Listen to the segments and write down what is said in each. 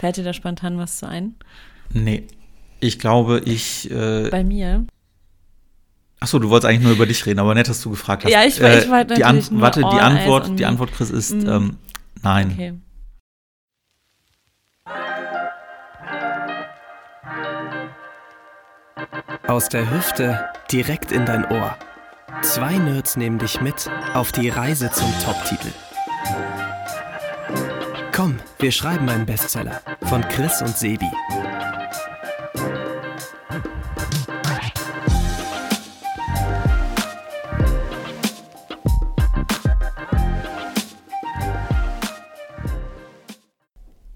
Fällt dir da spontan was zu ein? Nee. Ich glaube, ich. Äh, Bei mir. Achso, du wolltest eigentlich nur über dich reden, aber nett, dass du gefragt hast. Ja, ich, äh, ich war die An nur Warte, die All Antwort, die. Antwort, Chris, ist Mhm. ähm, nein. Okay. Aus der Hüfte direkt in dein Ohr. Zwei Nerds nehmen dich mit auf die Reise zum Top-Titel. Komm, wir schreiben einen Bestseller von Chris und Sebi.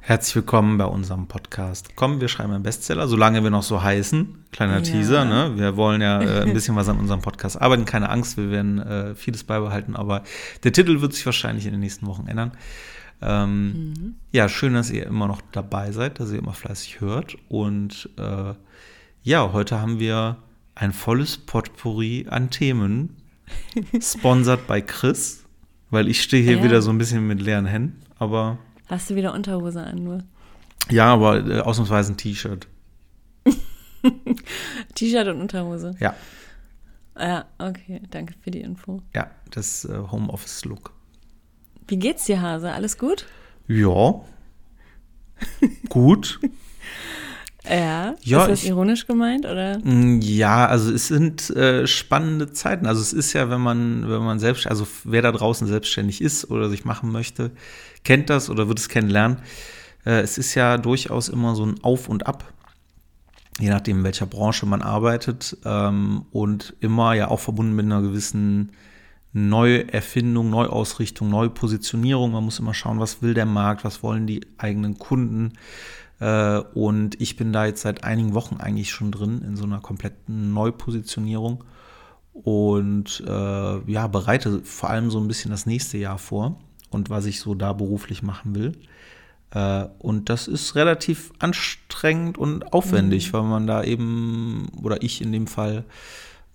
Herzlich willkommen bei unserem Podcast. Komm, wir schreiben einen Bestseller, solange wir noch so heißen. Kleiner Ja. Teaser, ne? Wir wollen ja äh, ein bisschen was an unserem Podcast arbeiten. Keine Angst, wir werden äh, vieles beibehalten, aber der Titel wird sich wahrscheinlich in den nächsten Wochen ändern. Ähm, Ja, schön, dass ihr immer noch dabei seid, dass ihr immer fleißig hört. Und äh, ja, heute haben wir ein volles Potpourri an Themen, sponsert bei Chris, weil ich stehe hier Ja. wieder so ein bisschen mit leeren Händen, aber Hast du wieder Unterhose an nur? ja, aber äh, ausnahmsweise ein T-Shirt. T-Shirt und Unterhose. Ja, Ja, okay. Danke für die Info. ja, das äh, Homeoffice-Look. Wie geht's dir, Hase? Alles gut? Ja. Gut. Ja. Ja, Ist das ich- ironisch gemeint oder? Mm, Ja, also es sind äh, spannende Zeiten. Also es ist ja, wenn man, wenn man selbst, also wer da draußen selbstständig ist oder sich machen möchte, kennt das oder wird es kennenlernen. Äh, es ist ja durchaus immer so ein Auf und Ab, je nachdem, in welcher Branche man arbeitet ähm, und immer ja auch verbunden mit einer gewissen Neuerfindung, Neuausrichtung, Neupositionierung. Man muss immer schauen, was will der Markt, was wollen die eigenen Kunden. Äh, Und ich bin da jetzt seit einigen Wochen eigentlich schon drin in so einer kompletten Neupositionierung und äh, ja, bereite vor allem so ein bisschen das nächste Jahr vor und was ich so da beruflich machen will. Äh, und das ist relativ anstrengend und aufwendig, weil man da eben, oder ich in dem Fall,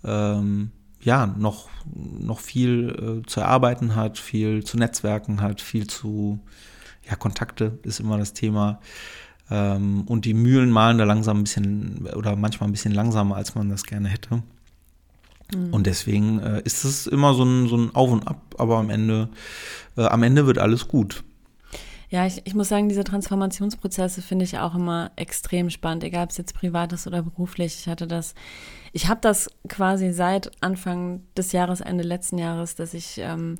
ähm, ja, noch, noch viel äh, zu erarbeiten hat, viel zu Netzwerken hat, viel zu, ja, Kontakte ist immer das Thema. Ähm, und die Mühlen malen da langsam ein bisschen oder manchmal ein bisschen langsamer, als man das gerne hätte. Und deswegen äh, ist es immer so ein, so ein Auf und Ab, aber am Ende, äh, am Ende wird alles gut. Ja, ich, ich muss sagen, diese Transformationsprozesse finde ich auch immer extrem spannend, egal ob es jetzt privat ist oder beruflich. Ich hatte das, ich habe das quasi seit Anfang des Jahres, Ende letzten Jahres, dass ich, ähm,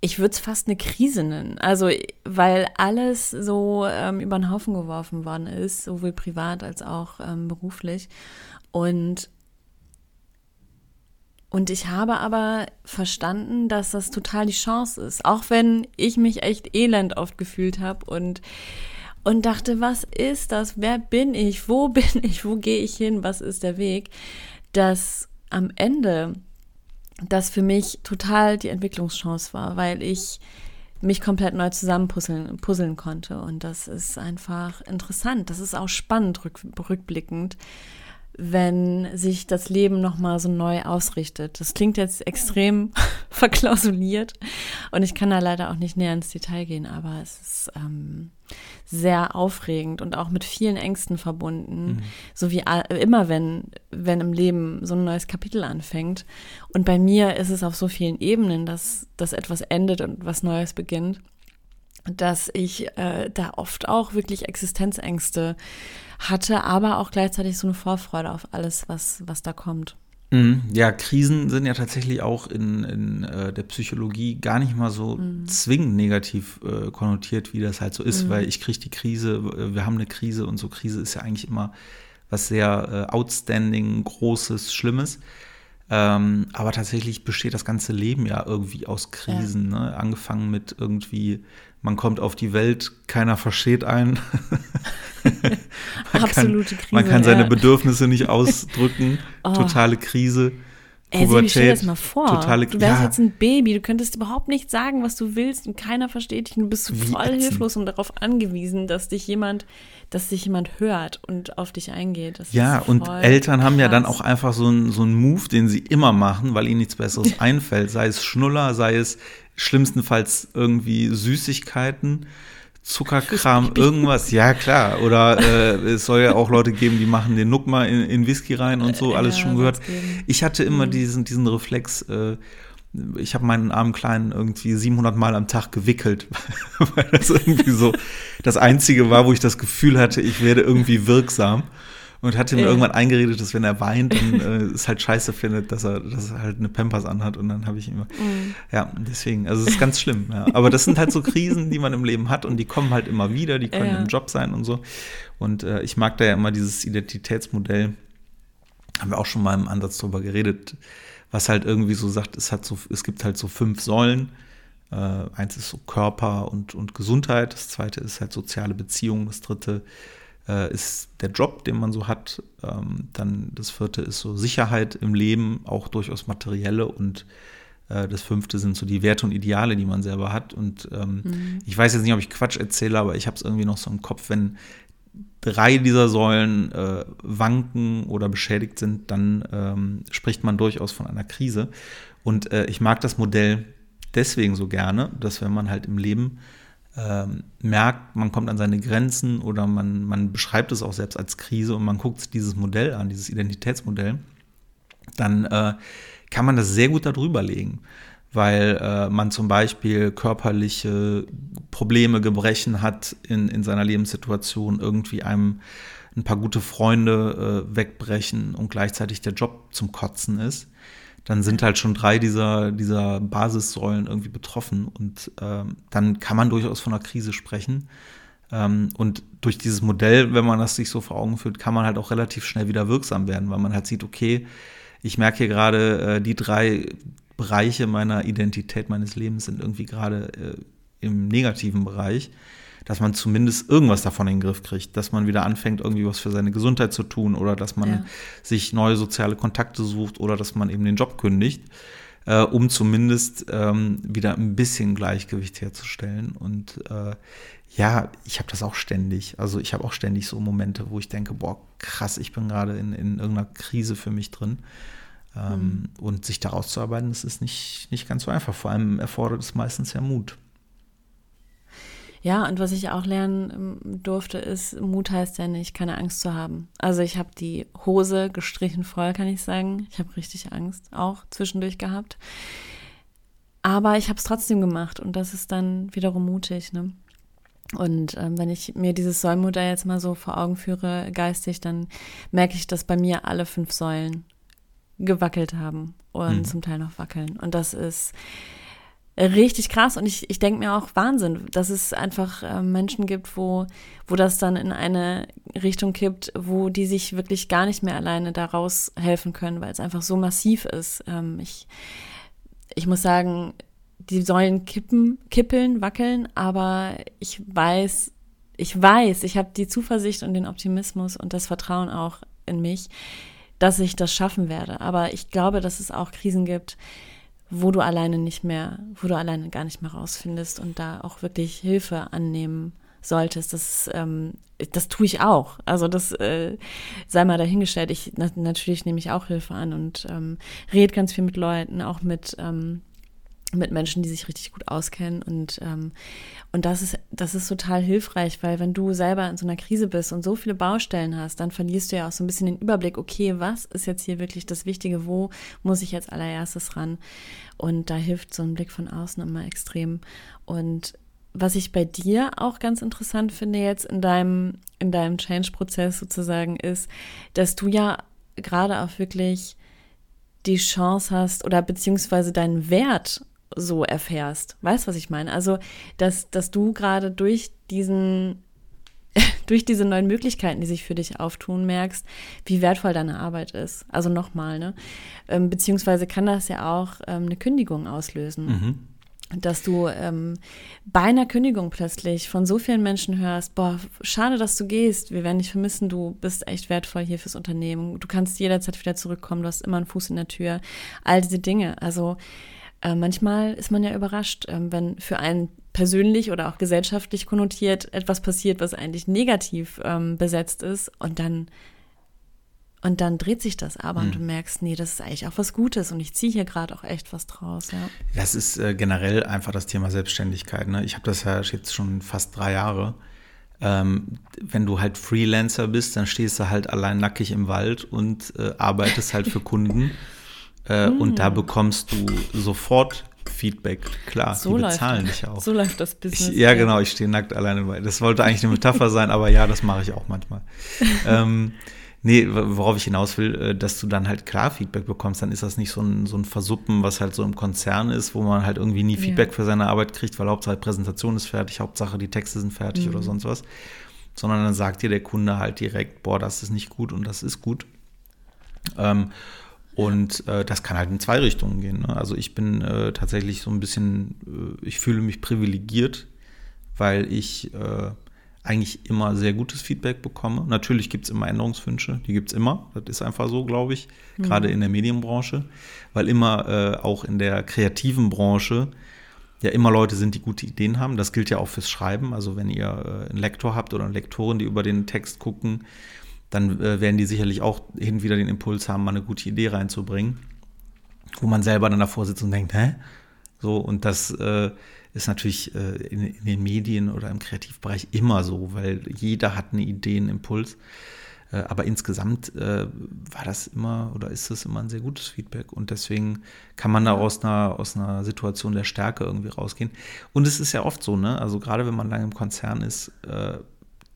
ich würde es fast eine Krise nennen. Also, weil alles so ähm, über den Haufen geworfen worden ist, sowohl privat als auch ähm, beruflich. Und und ich habe aber verstanden, dass das total die Chance ist. Auch wenn ich mich echt elend oft gefühlt habe und, und dachte, was ist das? Wer bin ich? Wo bin ich? Wo gehe ich hin? Was ist der Weg? Dass am Ende das für mich total die Entwicklungschance war, weil ich mich komplett neu zusammenpuzzeln puzzeln konnte. Und das ist einfach interessant. Das ist auch spannend rück, rückblickend wenn sich das Leben nochmal so neu ausrichtet. Das klingt jetzt extrem verklausuliert und ich kann da leider auch nicht näher ins Detail gehen, aber es ist ähm, sehr aufregend und auch mit vielen Ängsten verbunden, so wie immer, wenn, wenn im Leben so ein neues Kapitel anfängt. Und bei mir ist es auf so vielen Ebenen, dass, dass etwas endet und was Neues beginnt dass ich äh, da oft auch wirklich Existenzängste hatte, aber auch gleichzeitig so eine Vorfreude auf alles, was, was da kommt. Mhm. Ja, Krisen sind ja tatsächlich auch in, in äh, der Psychologie gar nicht mal so zwingend negativ äh, konnotiert, wie das halt so ist, weil ich kriege die Krise, wir haben eine Krise und so Krise ist ja eigentlich immer was sehr äh, outstanding, großes, schlimmes. Ähm, aber tatsächlich besteht das ganze Leben ja irgendwie aus Krisen, ne? Angefangen mit irgendwie, man kommt auf die Welt, keiner versteht einen. man Absolute kann, Krise, Man kann seine ja. Bedürfnisse nicht ausdrücken. Oh. Totale Krise. Ey, Sebi, stell dir das mal vor. Totale, du wärst ja, jetzt ein Baby, du könntest überhaupt nicht sagen, was du willst und keiner versteht dich und du bist Wie voll ätzend. hilflos und darauf angewiesen, dass dich jemand, dass dich jemand hört und auf dich eingeht. Das Ja, und Eltern haben ja dann krass. auch einfach so einen so einen Move, den sie immer machen, weil ihnen nichts Besseres einfällt. Sei es Schnuller, sei es schlimmstenfalls irgendwie Süßigkeiten. Zuckerkram, irgendwas, ja klar. Oder äh, es soll ja auch Leute geben, die machen den Nuck mal in, in Whisky rein und so, alles ja, schon gehört. Ich hatte immer mhm. diesen, diesen Reflex, äh, ich habe meinen armen Kleinen irgendwie 700 Mal am Tag gewickelt, weil das irgendwie so das Einzige war, wo ich das Gefühl hatte, ich werde irgendwie wirksam und hatte mir ja. irgendwann eingeredet, dass wenn er weint und äh, es halt scheiße findet, dass er, dass er halt eine Pampers anhat und dann habe ich immer, mhm. ja, deswegen, also es ist ganz schlimm, ja. Aber das sind halt so Krisen, die man im Leben hat und die kommen halt immer wieder, die können ja. im Job sein und so. Und äh, ich mag da ja immer dieses Identitätsmodell, haben wir auch schon mal im Ansatz drüber geredet, was halt irgendwie so sagt, es hat so, es gibt halt so fünf Säulen. Äh, eins ist so Körper und, und Gesundheit, das zweite ist halt soziale Beziehungen, das dritte äh, ist der Job, den man so hat. Ähm, dann das vierte ist so Sicherheit im Leben, auch durchaus materielle und äh, das fünfte sind so die Werte und Ideale, die man selber hat. Und ähm, mhm. ich weiß jetzt nicht, ob ich Quatsch erzähle, aber ich habe es irgendwie noch so im Kopf, wenn drei dieser Säulen äh, wanken oder beschädigt sind, dann ähm, spricht man durchaus von einer Krise. Und äh, ich mag das Modell deswegen so gerne, dass wenn man halt im Leben ähm, merkt, man kommt an seine Grenzen oder man, man beschreibt es auch selbst als Krise und man guckt sich dieses Modell an, dieses Identitätsmodell, dann äh, kann man das sehr gut darüber legen, weil äh, man zum Beispiel körperliche Probleme, Gebrechen hat in, in seiner Lebenssituation, irgendwie einem ein paar gute Freunde äh, wegbrechen und gleichzeitig der Job zum Kotzen ist dann sind halt schon drei dieser, dieser Basissäulen irgendwie betroffen. Und ähm, dann kann man durchaus von einer Krise sprechen. Ähm, und durch dieses Modell, wenn man das sich so vor Augen führt, kann man halt auch relativ schnell wieder wirksam werden, weil man halt sieht, okay, ich merke hier gerade, äh, die drei Bereiche meiner Identität, meines Lebens sind irgendwie gerade äh, im negativen Bereich dass man zumindest irgendwas davon in den Griff kriegt, dass man wieder anfängt, irgendwie was für seine Gesundheit zu tun oder dass man ja. sich neue soziale Kontakte sucht oder dass man eben den Job kündigt, äh, um zumindest ähm, wieder ein bisschen Gleichgewicht herzustellen. Und äh, ja, ich habe das auch ständig. Also ich habe auch ständig so Momente, wo ich denke, boah, krass, ich bin gerade in, in irgendeiner Krise für mich drin. Ähm, mhm. Und sich daraus zu arbeiten, das ist nicht, nicht ganz so einfach. Vor allem erfordert es meistens ja Mut. Ja, und was ich auch lernen ähm, durfte, ist, Mut heißt ja nicht, keine Angst zu haben. Also ich habe die Hose gestrichen voll, kann ich sagen. Ich habe richtig Angst, auch zwischendurch gehabt. Aber ich habe es trotzdem gemacht und das ist dann wiederum mutig. Ne? Und ähm, wenn ich mir dieses Säulenmodell jetzt mal so vor Augen führe, geistig, dann merke ich, dass bei mir alle fünf Säulen gewackelt haben und mhm. zum Teil noch wackeln. Und das ist richtig krass und ich, ich denke mir auch Wahnsinn, dass es einfach äh, Menschen gibt, wo, wo das dann in eine Richtung kippt, wo die sich wirklich gar nicht mehr alleine daraus helfen können, weil es einfach so massiv ist. Ähm, ich, ich muss sagen, die sollen kippen, kippeln, wackeln, aber ich weiß, ich weiß, ich habe die Zuversicht und den Optimismus und das Vertrauen auch in mich, dass ich das schaffen werde. Aber ich glaube, dass es auch Krisen gibt, wo du alleine nicht mehr, wo du alleine gar nicht mehr rausfindest und da auch wirklich Hilfe annehmen solltest. Das, ähm, das tue ich auch. Also das äh, sei mal dahingestellt. Ich na, natürlich nehme ich auch Hilfe an und ähm, rede ganz viel mit Leuten, auch mit ähm, mit Menschen, die sich richtig gut auskennen. Und, ähm, und das, ist, das ist total hilfreich, weil wenn du selber in so einer Krise bist und so viele Baustellen hast, dann verlierst du ja auch so ein bisschen den Überblick, okay, was ist jetzt hier wirklich das Wichtige, wo muss ich jetzt allererstes ran? Und da hilft so ein Blick von außen immer extrem. Und was ich bei dir auch ganz interessant finde jetzt in deinem, in deinem Change-Prozess sozusagen ist, dass du ja gerade auch wirklich die Chance hast oder beziehungsweise deinen Wert so erfährst. Weißt, was ich meine? Also, dass, dass du gerade durch diesen, durch diese neuen Möglichkeiten, die sich für dich auftun, merkst, wie wertvoll deine Arbeit ist. Also nochmal, ne? Ähm, beziehungsweise kann das ja auch ähm, eine Kündigung auslösen. Mhm dass du ähm, bei einer Kündigung plötzlich von so vielen Menschen hörst, boah, schade, dass du gehst, wir werden dich vermissen, du bist echt wertvoll hier fürs Unternehmen, du kannst jederzeit wieder zurückkommen, du hast immer einen Fuß in der Tür, all diese Dinge. Also äh, manchmal ist man ja überrascht, äh, wenn für einen persönlich oder auch gesellschaftlich konnotiert etwas passiert, was eigentlich negativ ähm, besetzt ist und dann Und dann dreht sich das aber mhm. und du merkst, nee, das ist eigentlich auch was Gutes und ich ziehe hier gerade auch echt was draus. Ja. Das ist äh, generell einfach das Thema Selbstständigkeit. Ne? Ich habe das ja jetzt schon fast drei Jahre. Ähm, wenn du halt Freelancer bist, dann stehst du halt allein nackig im Wald und äh, arbeitest halt für Kunden. Äh, mm. Und da mm. bekommst du sofort Feedback. Klar, so die bezahlen dich auch. So läuft das Business. Ich, ja, genau, ich stehe nackt alleine Wald. Das wollte eigentlich eine Metapher sein, aber ja, das mache ich auch manchmal. ähm, Nee, worauf ich hinaus will, äh, dass du dann halt klar Feedback bekommst, dann ist das nicht so ein, so ein Versuppen, was halt so im Konzern ist, wo man halt irgendwie nie Feedback ja. für seine Arbeit kriegt, weil Hauptsache Präsentation ist fertig, Hauptsache die Texte sind fertig mhm. oder sonst was. Sondern dann sagt dir der Kunde halt direkt, boah, das ist nicht gut und das ist gut. Ähm, und äh, das kann halt in zwei Richtungen gehen. Ne? Also ich bin äh, tatsächlich so ein bisschen, äh, ich fühle mich privilegiert, weil ich äh, eigentlich immer sehr gutes Feedback bekomme. Natürlich gibt es immer Änderungswünsche, die gibt es immer. Das ist einfach so, glaube ich, mhm. gerade in der Medienbranche, weil immer äh, auch in der kreativen Branche ja immer Leute sind, die gute Ideen haben. Das gilt ja auch fürs Schreiben. Also wenn ihr äh, einen Lektor habt oder eine Lektorin, die über den Text gucken, dann äh, werden die sicherlich auch hin und wieder den Impuls haben, mal eine gute Idee reinzubringen, wo man selber dann davor sitzt und denkt, hä? So, und das äh, ist natürlich äh, in, in, den Medien oder im Kreativbereich immer so, weil jeder hat eine Idee, einen Impuls. Äh, aber insgesamt äh, war das immer oder ist das immer ein sehr gutes Feedback und deswegen kann man da aus einer, aus einer Situation der Stärke irgendwie rausgehen. Und es ist ja oft so, ne? Also gerade wenn man lange im Konzern ist, äh,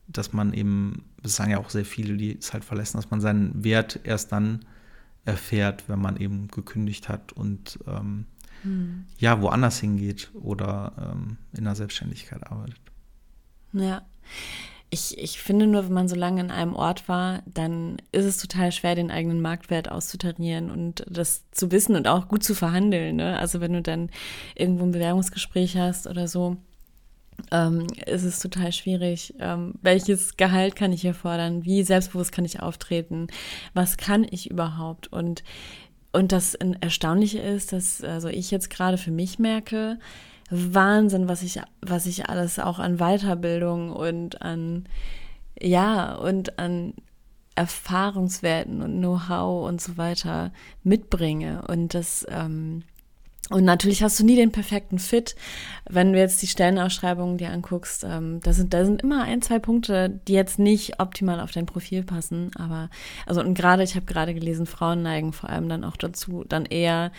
dass man eben, das sagen ja auch sehr viele, die es halt verlassen, dass man seinen Wert erst dann erfährt, wenn man eben gekündigt hat und ähm, hm. ja, woanders hingeht oder ähm, in der Selbstständigkeit arbeitet. Ja. Ich, ich finde nur, wenn man so lange in einem Ort war, dann ist es total schwer, den eigenen Marktwert auszutarieren und das zu wissen und auch gut zu verhandeln. Ne? Also wenn du dann irgendwo ein Bewerbungsgespräch hast oder so, ähm, ist es total schwierig. Ähm, welches Gehalt kann ich hier fordern? Wie selbstbewusst kann ich auftreten? Was kann ich überhaupt? Und und das Erstaunliche ist, dass also ich jetzt gerade für mich merke, Wahnsinn, was ich, was ich alles auch an Weiterbildung und an, ja, und an Erfahrungswerten und Know-how und so weiter mitbringe. Und das, ähm, und natürlich hast du nie den perfekten Fit. Wenn du jetzt die Stellenausschreibungen dir anguckst, ähm, da, sind, da sind immer ein, zwei Punkte, die jetzt nicht optimal auf dein Profil passen. Aber, also und gerade, ich habe gerade gelesen, Frauen neigen vor allem dann auch dazu, dann eher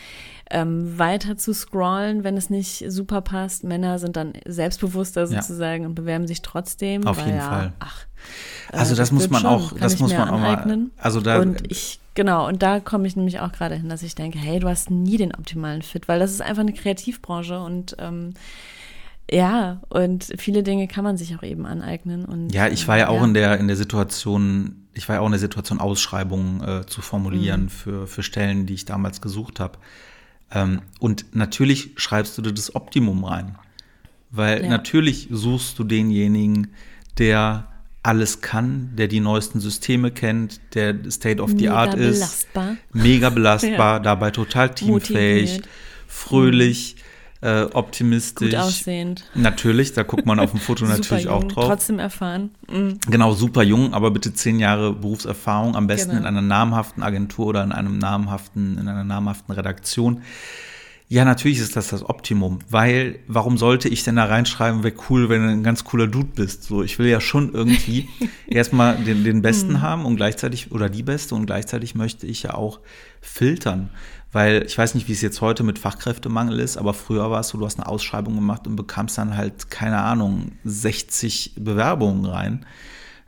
ähm, weiter zu scrollen, wenn es nicht super passt. Männer sind dann selbstbewusster sozusagen ja. und bewerben sich trotzdem. Auf jeden ja, Fall. Ach, also das, das muss man schon, auch, das muss man aneignen. auch mal. Also da, und ich Genau, und da komme ich nämlich auch gerade hin, dass ich denke, hey, du hast nie den optimalen Fit, weil das ist einfach eine Kreativbranche und ähm, ja, und viele Dinge kann man sich auch eben aneignen. Und, ja, ich war ja, auch in der in der Situation, ich war ja auch in der Situation, Ausschreibungen äh, zu formulieren mhm. für, für Stellen, die ich damals gesucht habe. Ähm, und natürlich schreibst du dir das Optimum rein. Weil ja. natürlich suchst du denjenigen, der alles kann, der die neuesten Systeme kennt, der State of the mega Art ist, belastbar. mega belastbar, ja. dabei total teamfähig, Motiviert. fröhlich, äh, optimistisch. Gut aussehend. Natürlich, da guckt man auf dem Foto natürlich jung, auch drauf. Trotzdem erfahren. Mhm. Genau, super jung, aber bitte zehn Jahre Berufserfahrung, am besten genau. in einer namhaften Agentur oder in einem namhaften, in einer namhaften Redaktion. Ja, natürlich ist das das Optimum, weil warum sollte ich denn da reinschreiben, wäre cool, wenn du ein ganz cooler Dude bist? So, ich will ja schon irgendwie erstmal den, den Besten mhm. haben und gleichzeitig oder die Beste und gleichzeitig möchte ich ja auch filtern, weil ich weiß nicht, wie es jetzt heute mit Fachkräftemangel ist, aber früher war es so, du hast eine Ausschreibung gemacht und bekamst dann halt keine Ahnung 60 Bewerbungen rein.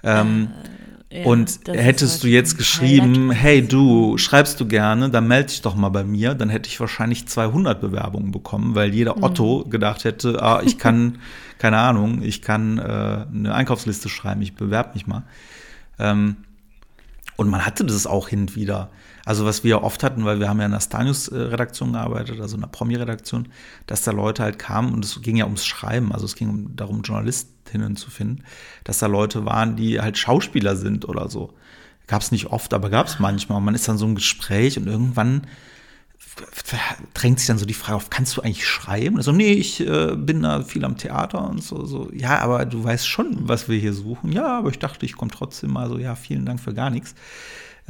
Ähm, äh und hättest du jetzt geschrieben, hey du, schreibst du gerne, dann melde dich doch mal bei mir, dann hätte ich wahrscheinlich 200 Bewerbungen bekommen, weil jeder mhm. Otto gedacht hätte, ah, ich kann, keine Ahnung, ich kann äh, eine Einkaufsliste schreiben, ich bewerbe mich mal. Ähm, und man hatte das auch hin und wieder. Also was wir oft hatten, weil wir haben ja in der Stanius-Redaktion gearbeitet, also in der Promi-Redaktion, dass da Leute halt kamen und es ging ja ums Schreiben, also es ging darum, Journalistinnen zu finden, dass da Leute waren, die halt Schauspieler sind oder so. Gab es nicht oft, aber gab es manchmal. Und man ist dann so im Gespräch und irgendwann drängt sich dann so die Frage auf, kannst du eigentlich schreiben? Also, nee, ich äh, bin da viel am Theater und so, so. Ja, aber du weißt schon, was wir hier suchen. Ja, aber ich dachte, ich komme trotzdem mal so, ja, vielen Dank für gar nichts.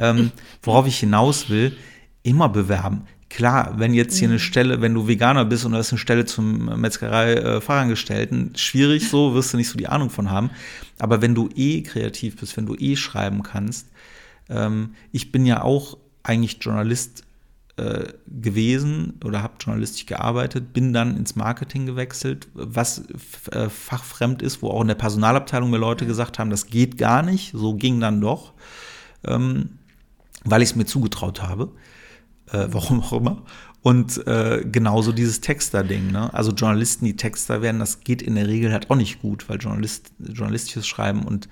Ähm, worauf ich hinaus will, immer bewerben. Klar, wenn jetzt hier eine mhm. Stelle, wenn du Veganer bist und da ist eine Stelle zum Metzgerei-Fachangestellten, äh, schwierig so, wirst du nicht so die Ahnung von haben. Aber wenn du eh kreativ bist, wenn du eh schreiben kannst, ähm, ich bin ja auch eigentlich Journalist äh, gewesen oder habe journalistisch gearbeitet, bin dann ins Marketing gewechselt, was äh, fachfremd ist, wo auch in der Personalabteilung mir Leute gesagt haben, das geht gar nicht, so ging dann doch, ähm, weil ich es mir zugetraut habe, äh, warum auch immer. Und äh, genauso dieses Texter-Ding. Ne? Also Journalisten, die Texter werden, das geht in der Regel halt auch nicht gut, weil Journalist, journalistisches Schreiben und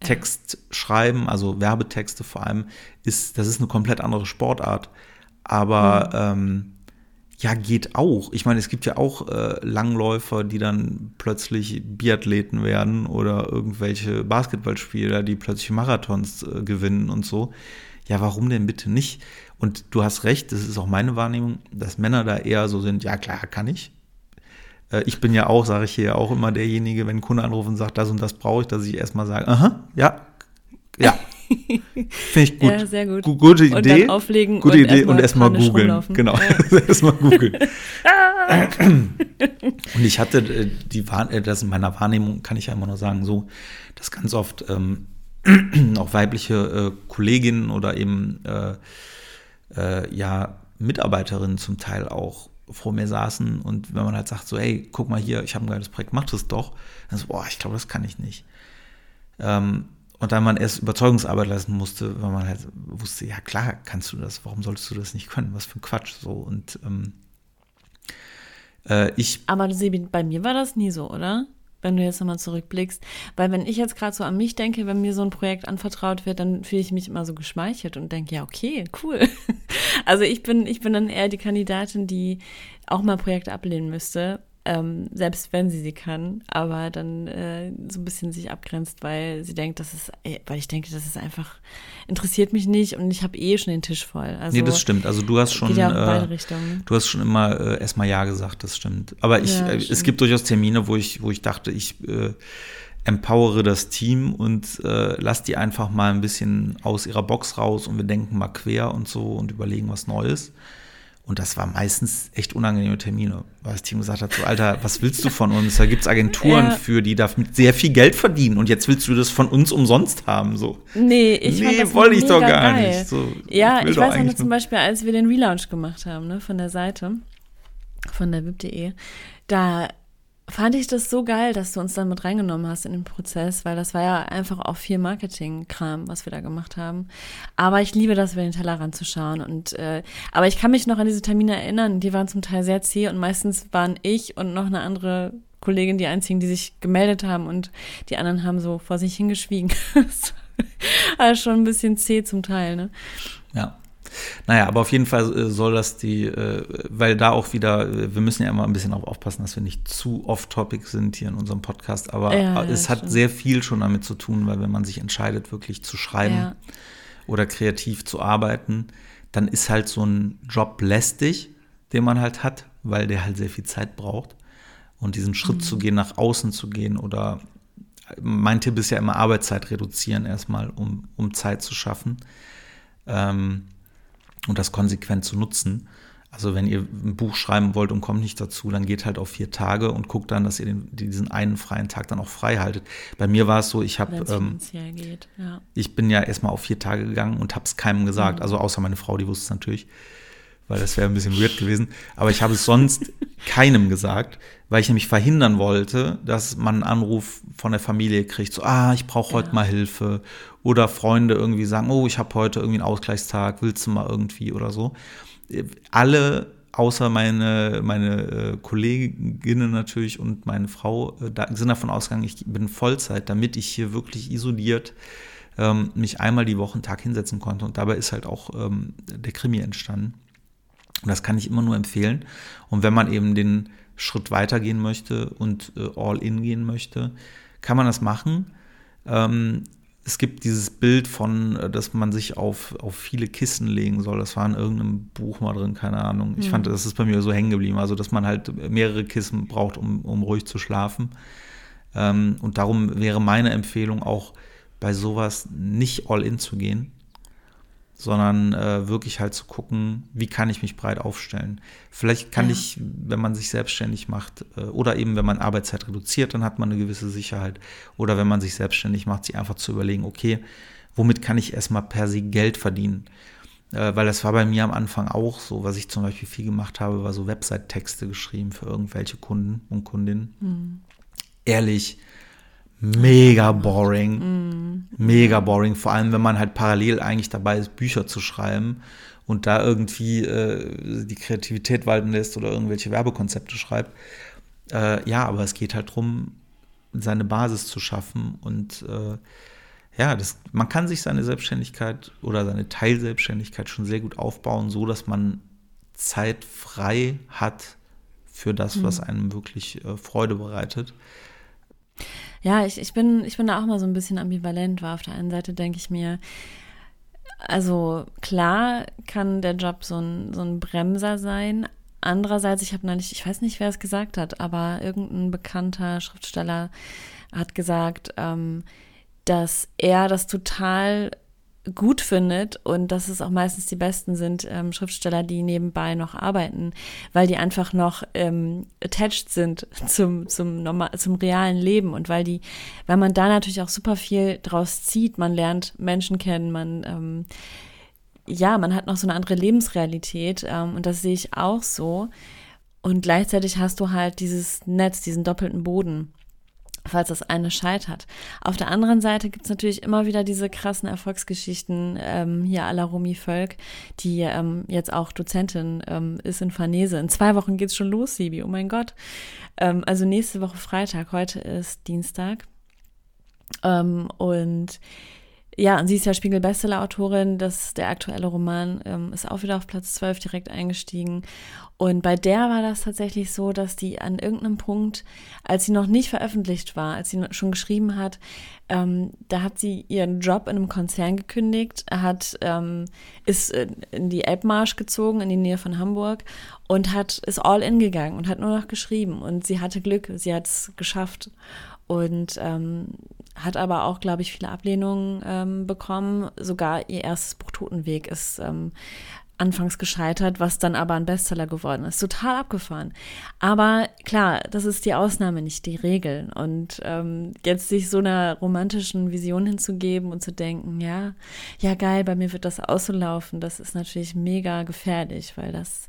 Text schreiben, also Werbetexte vor allem, ist, das ist eine komplett andere Sportart. Aber mhm. ähm, ja, geht auch. Ich meine, es gibt ja auch äh, Langläufer, die dann plötzlich Biathleten werden oder irgendwelche Basketballspieler, die plötzlich Marathons äh, gewinnen und so. Ja, warum denn bitte nicht? Und du hast recht, das ist auch meine Wahrnehmung, dass Männer da eher so sind, ja klar, kann ich. Äh, ich bin ja auch, sage ich hier auch immer derjenige, wenn ein Kunde anruft und sagt, das und das brauche ich, dass ich erstmal sage, aha, ja, ja, Finde ich gut. Ja, sehr gut. G gute Idee. Und dann auflegen gute und Idee und erstmal googeln. Genau. Ja. erstmal googeln. und ich hatte äh, die äh, das in meiner Wahrnehmung kann ich ja immer nur sagen, so, dass ganz oft ähm, auch weibliche äh, Kolleginnen oder eben äh, äh, ja Mitarbeiterinnen zum Teil auch vor mir saßen und wenn man halt sagt so, hey, guck mal hier, ich habe ein geiles Projekt, mach das doch, dann so, boah, ich glaube, das kann ich nicht. Ähm, und dann man erst Überzeugungsarbeit leisten musste, weil man halt wusste, ja klar, kannst du das, warum solltest du das nicht können? Was für ein Quatsch so. Und ähm, äh, ich. Aber bei mir war das nie so, oder? Wenn du jetzt nochmal zurückblickst. Weil wenn ich jetzt gerade so an mich denke, wenn mir so ein Projekt anvertraut wird, dann fühle ich mich immer so geschmeichelt und denke, ja, okay, cool. Also ich bin, ich bin dann eher die Kandidatin, die auch mal Projekte ablehnen müsste, ähm, selbst wenn sie sie kann, aber dann äh, so ein bisschen sich abgrenzt, weil sie denkt, das ist, äh, weil ich denke, das ist einfach, interessiert mich nicht und ich habe eh schon den Tisch voll. Also, nee, das stimmt. Also du hast schon, ja äh, du hast schon immer äh, erstmal Ja gesagt, das stimmt. Aber ich, ja, äh, es gibt durchaus Termine, wo ich, wo ich dachte, ich äh, empowere das Team und lass die einfach mal ein bisschen aus ihrer Box raus und wir denken mal quer und so und überlegen was Neues. Und das war meistens echt unangenehme Termine, weil das Team gesagt hat, so Alter, was willst du von uns? Da gibt es Agenturen ja. für, die damit sehr viel Geld verdienen und jetzt willst du das von uns umsonst haben. So. Nee, ich nee, wollte ich doch gar geil. nicht. So, ja, ich, ich weiß noch zum Beispiel, als wir den Relaunch gemacht haben, ne, von der Seite, von der wip.de, da fand ich das so geil, dass du uns dann mit reingenommen hast in den Prozess, weil das war ja einfach auch viel Marketing-Kram, was wir da gemacht haben. Aber ich liebe das, über den Tellerrand zu schauen. Und äh, aber ich kann mich noch an diese Termine erinnern, die waren zum Teil sehr zäh und meistens waren ich und noch eine andere Kollegin die einzigen, die sich gemeldet haben und die anderen haben so vor sich hingeschwiegen. also schon ein bisschen zäh zum Teil, ne? Ja. Naja, aber auf jeden Fall äh, soll das die, äh, weil da auch wieder, äh, wir müssen ja immer ein bisschen auch aufpassen, dass wir nicht zu off-topic sind hier in unserem Podcast, aber ja, es ja, hat stimmt. sehr viel schon damit zu tun, weil wenn man sich entscheidet, wirklich zu schreiben ja. oder kreativ zu arbeiten, dann ist halt so ein Job lästig, den man halt hat, weil der halt sehr viel Zeit braucht. Und diesen Schritt mhm. zu gehen, nach außen zu gehen oder mein Tipp ist ja immer Arbeitszeit reduzieren erstmal, um, um Zeit zu schaffen. Ähm, und das konsequent zu nutzen. Also wenn ihr ein Buch schreiben wollt und kommt nicht dazu, dann geht halt auf vier Tage und guckt dann, dass ihr den, diesen einen freien Tag dann auch frei haltet. Bei mir war es so, ich habe, ähm, ja. ich bin ja erstmal auf vier Tage gegangen und habe es keinem gesagt, mhm. also außer meine Frau, die wusste es natürlich, weil das wäre ein bisschen weird gewesen. Aber ich habe es sonst keinem gesagt, weil ich nämlich verhindern wollte, dass man einen Anruf von der Familie kriegt, so, ah, ich brauche heute ja. mal Hilfe. Oder Freunde irgendwie sagen, oh, ich habe heute irgendwie einen Ausgleichstag, willst du mal irgendwie oder so. Alle außer meine, meine äh, Kolleginnen natürlich und meine Frau äh, sind davon ausgegangen, ich bin Vollzeit, damit ich hier wirklich isoliert ähm, mich einmal die Woche einen Tag hinsetzen konnte. Und dabei ist halt auch ähm, der Krimi entstanden. Und das kann ich immer nur empfehlen. Und wenn man eben den Schritt weitergehen möchte und äh, all in gehen möchte, kann man das machen. Ähm, es gibt dieses Bild von, äh, dass man sich auf, auf viele Kissen legen soll. Das war in irgendeinem Buch mal drin, keine Ahnung. Ich mhm. fand, das ist bei mir so hängen geblieben. Also, dass man halt mehrere Kissen braucht, um, um ruhig zu schlafen. Ähm, und darum wäre meine Empfehlung auch, bei sowas nicht all in zu gehen, sondern äh, wirklich halt zu gucken, wie kann ich mich breit aufstellen. Vielleicht kann ja. ich, wenn man sich selbstständig macht, äh, oder eben wenn man Arbeitszeit reduziert, dann hat man eine gewisse Sicherheit. Oder wenn man sich selbstständig macht, sich einfach zu überlegen, okay, womit kann ich erstmal per se Geld verdienen? Äh, weil das war bei mir am Anfang auch so, was ich zum Beispiel viel gemacht habe, war so Website-Texte geschrieben für irgendwelche Kunden und Kundinnen. Mhm. Ehrlich, mega boring. Mm. Mega boring. Vor allem, wenn man halt parallel eigentlich dabei ist, Bücher zu schreiben und da irgendwie äh, die Kreativität walten lässt oder irgendwelche Werbekonzepte schreibt. Äh, ja, aber es geht halt darum, seine Basis zu schaffen und äh, ja, das, man kann sich seine Selbstständigkeit oder seine Teilselbstständigkeit schon sehr gut aufbauen, so dass man Zeit frei hat für das, was mm. einem wirklich äh, Freude bereitet. Ja, ich, ich, bin, ich bin da auch mal so ein bisschen ambivalent, weil auf der einen Seite denke ich mir, also klar kann der Job so ein, so ein Bremser sein. Andererseits, ich habe neulich, ich weiß nicht, wer es gesagt hat, aber irgendein bekannter Schriftsteller hat gesagt, ähm, dass er das total gut findet und dass es auch meistens die besten sind ähm, Schriftsteller, die nebenbei noch arbeiten, weil die einfach noch ähm, attached sind zum, zum, normal, zum realen Leben und weil die, weil man da natürlich auch super viel draus zieht, man lernt Menschen kennen, man ähm, ja, man hat noch so eine andere Lebensrealität ähm, und das sehe ich auch so. Und gleichzeitig hast du halt dieses Netz, diesen doppelten Boden falls das eine scheitert. Auf der anderen Seite gibt es natürlich immer wieder diese krassen Erfolgsgeschichten, ähm, hier à la Romy Völk, die ähm, jetzt auch Dozentin ähm, ist in Farnese. In zwei Wochen geht's schon los, Sibi, oh mein Gott. Ähm, also nächste Woche Freitag, heute ist Dienstag. Ähm, und ja, und sie ist ja Spiegel-Bestseller-Autorin. Der aktuelle Roman ähm, ist auch wieder auf Platz 12 direkt eingestiegen. Und bei der war das tatsächlich so, dass die an irgendeinem Punkt, als sie noch nicht veröffentlicht war, als sie schon geschrieben hat, ähm, da hat sie ihren Job in einem Konzern gekündigt, hat, ähm, ist in die Elbmarsch gezogen, in die Nähe von Hamburg und hat, ist all in gegangen und hat nur noch geschrieben. Und sie hatte Glück, sie hat es geschafft und ähm, hat aber auch, glaube ich, viele Ablehnungen ähm, bekommen. Sogar ihr erstes Buch Totenweg ist ähm, anfangs gescheitert, was dann aber ein Bestseller geworden ist. Total abgefahren. Aber klar, das ist die Ausnahme, nicht die Regel. Und ähm, jetzt sich so einer romantischen Vision hinzugeben und zu denken, ja, ja geil, bei mir wird das auslaufen, das ist natürlich mega gefährlich, weil das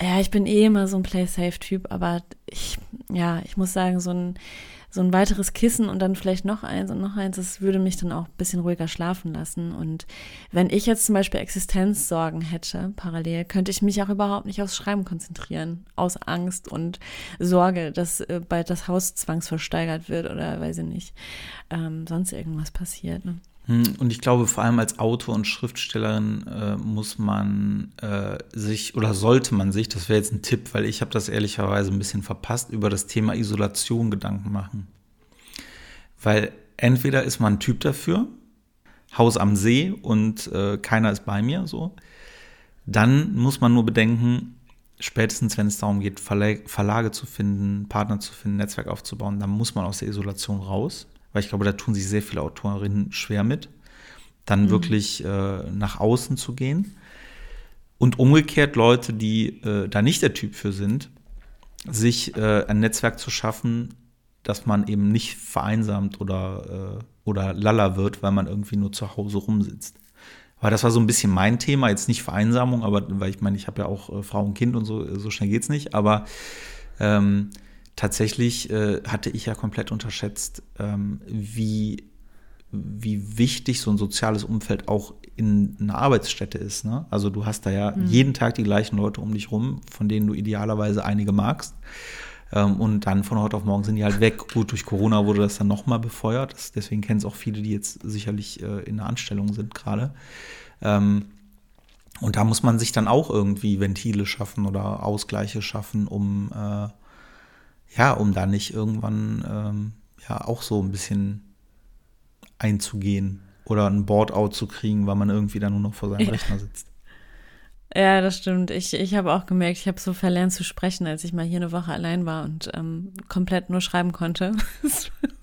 ja, ich bin eh immer so ein Play-Safe-Typ, aber ich, ja, ich muss sagen, so ein so ein weiteres Kissen und dann vielleicht noch eins und noch eins, das würde mich dann auch ein bisschen ruhiger schlafen lassen. Und wenn ich jetzt zum Beispiel Existenzsorgen hätte, parallel, könnte ich mich auch überhaupt nicht aufs Schreiben konzentrieren. Aus Angst und Sorge, dass äh, bald das Haus zwangsversteigert wird oder weiß ich nicht, ähm, sonst irgendwas passiert. Ne? Hm, und ich glaube, vor allem als Autor und Schriftstellerin äh, muss man äh, sich oder sollte man sich, das wäre jetzt ein Tipp, weil ich habe das ehrlicherweise ein bisschen verpasst, über das Thema Isolation Gedanken machen. Weil entweder ist man ein Typ dafür, Haus am See und äh, keiner ist bei mir, so. Dann muss man nur bedenken, spätestens wenn es darum geht, Verlage zu finden, Partner zu finden, Netzwerk aufzubauen, dann muss man aus der Isolation raus weil ich glaube, da tun sich sehr viele Autorinnen schwer mit, dann mhm. wirklich äh, nach außen zu gehen. Und umgekehrt Leute, die äh, da nicht der Typ für sind, sich äh, ein Netzwerk zu schaffen, dass man eben nicht vereinsamt oder, äh, oder lala wird, weil man irgendwie nur zu Hause rumsitzt. Weil das war so ein bisschen mein Thema, jetzt nicht Vereinsamung, aber weil ich meine, ich habe ja auch äh, Frau und Kind und so, so schnell geht's nicht, aber ähm, tatsächlich äh, hatte ich ja komplett unterschätzt, ähm, wie, wie wichtig so ein soziales Umfeld auch in einer Arbeitsstätte ist. Ne? Also du hast da ja mhm. jeden Tag die gleichen Leute um dich rum, von denen du idealerweise einige magst. Ähm, und dann von heute auf morgen sind die halt weg. Gut, durch Corona wurde das dann nochmal befeuert. Das, deswegen kennen es auch viele, die jetzt sicherlich äh, in einer Anstellung sind gerade. Ähm, und da muss man sich dann auch irgendwie Ventile schaffen oder Ausgleiche schaffen, um äh, ja, um da nicht irgendwann ähm, ja auch so ein bisschen einzugehen oder ein Board-out zu kriegen, weil man irgendwie dann nur noch vor seinem Ja. Rechner sitzt. Ja, das stimmt. Ich, ich habe auch gemerkt, ich habe so verlernt zu sprechen, als ich mal hier eine Woche allein war und ähm, komplett nur schreiben konnte.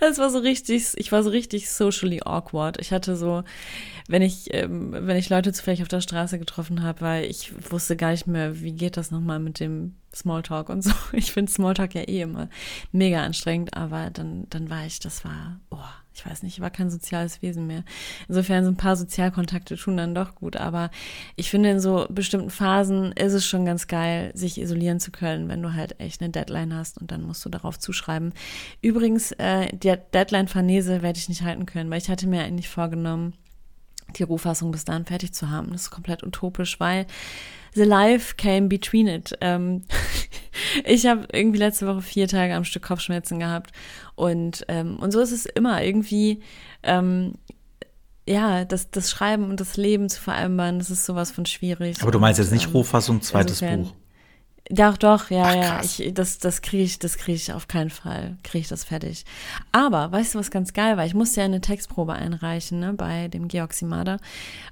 Das war so richtig, ich war so richtig socially awkward. Ich hatte so, wenn ich, ähm, wenn ich Leute zufällig auf der Straße getroffen habe, weil ich wusste gar nicht mehr, wie geht das nochmal mit dem Smalltalk und so. Ich finde Smalltalk ja eh immer mega anstrengend, aber dann, dann war ich, das war, oh, ich weiß nicht, ich war kein soziales Wesen mehr. Insofern so ein paar Sozialkontakte tun dann doch gut, aber ich finde, in so bestimmten Phasen ist es schon ganz geil, sich isolieren zu können, wenn du halt echt eine Deadline hast und dann musst du darauf zuschreiben. Übrigens, äh, die Deadline-Farnese werde ich nicht halten können, weil ich hatte mir eigentlich vorgenommen, die Rohfassung bis dahin fertig zu haben. Das ist komplett utopisch, weil the life came between it. Ähm, ich habe irgendwie letzte Woche vier Tage am Stück Kopfschmerzen gehabt und, ähm, und so ist es immer irgendwie, ähm, ja, das, das Schreiben und das Leben zu vereinbaren, das ist sowas von schwierig. Aber du meinst jetzt nicht ähm, Rohfassung, zweites insofern- Buch. Doch, doch, ja, Ach, ja. Ich, das das kriege ich, das kriege ich auf keinen Fall. Kriege ich das fertig. Aber weißt du, was ganz geil war? Ich musste ja eine Textprobe einreichen, ne, bei dem Georg Simada,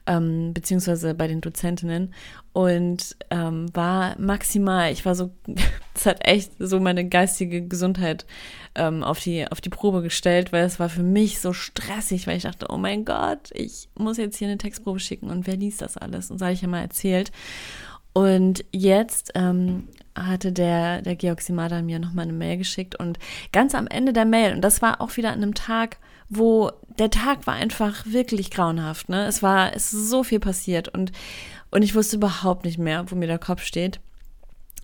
ähm, beziehungsweise bei den Dozentinnen. Und ähm, war maximal, ich war so, das hat echt so meine geistige Gesundheit ähm, auf, die, auf die Probe gestellt, weil es war für mich so stressig, weil ich dachte, oh mein Gott, ich muss jetzt hier eine Textprobe schicken und wer liest das alles? Und so habe ich ja mal erzählt. Und jetzt ähm, hatte der, der Georg Simada mir nochmal eine Mail geschickt und ganz am Ende der Mail, und das war auch wieder an einem Tag, wo der Tag war einfach wirklich grauenhaft, ne? Es war, es ist so viel passiert und, und ich wusste überhaupt nicht mehr, wo mir der Kopf steht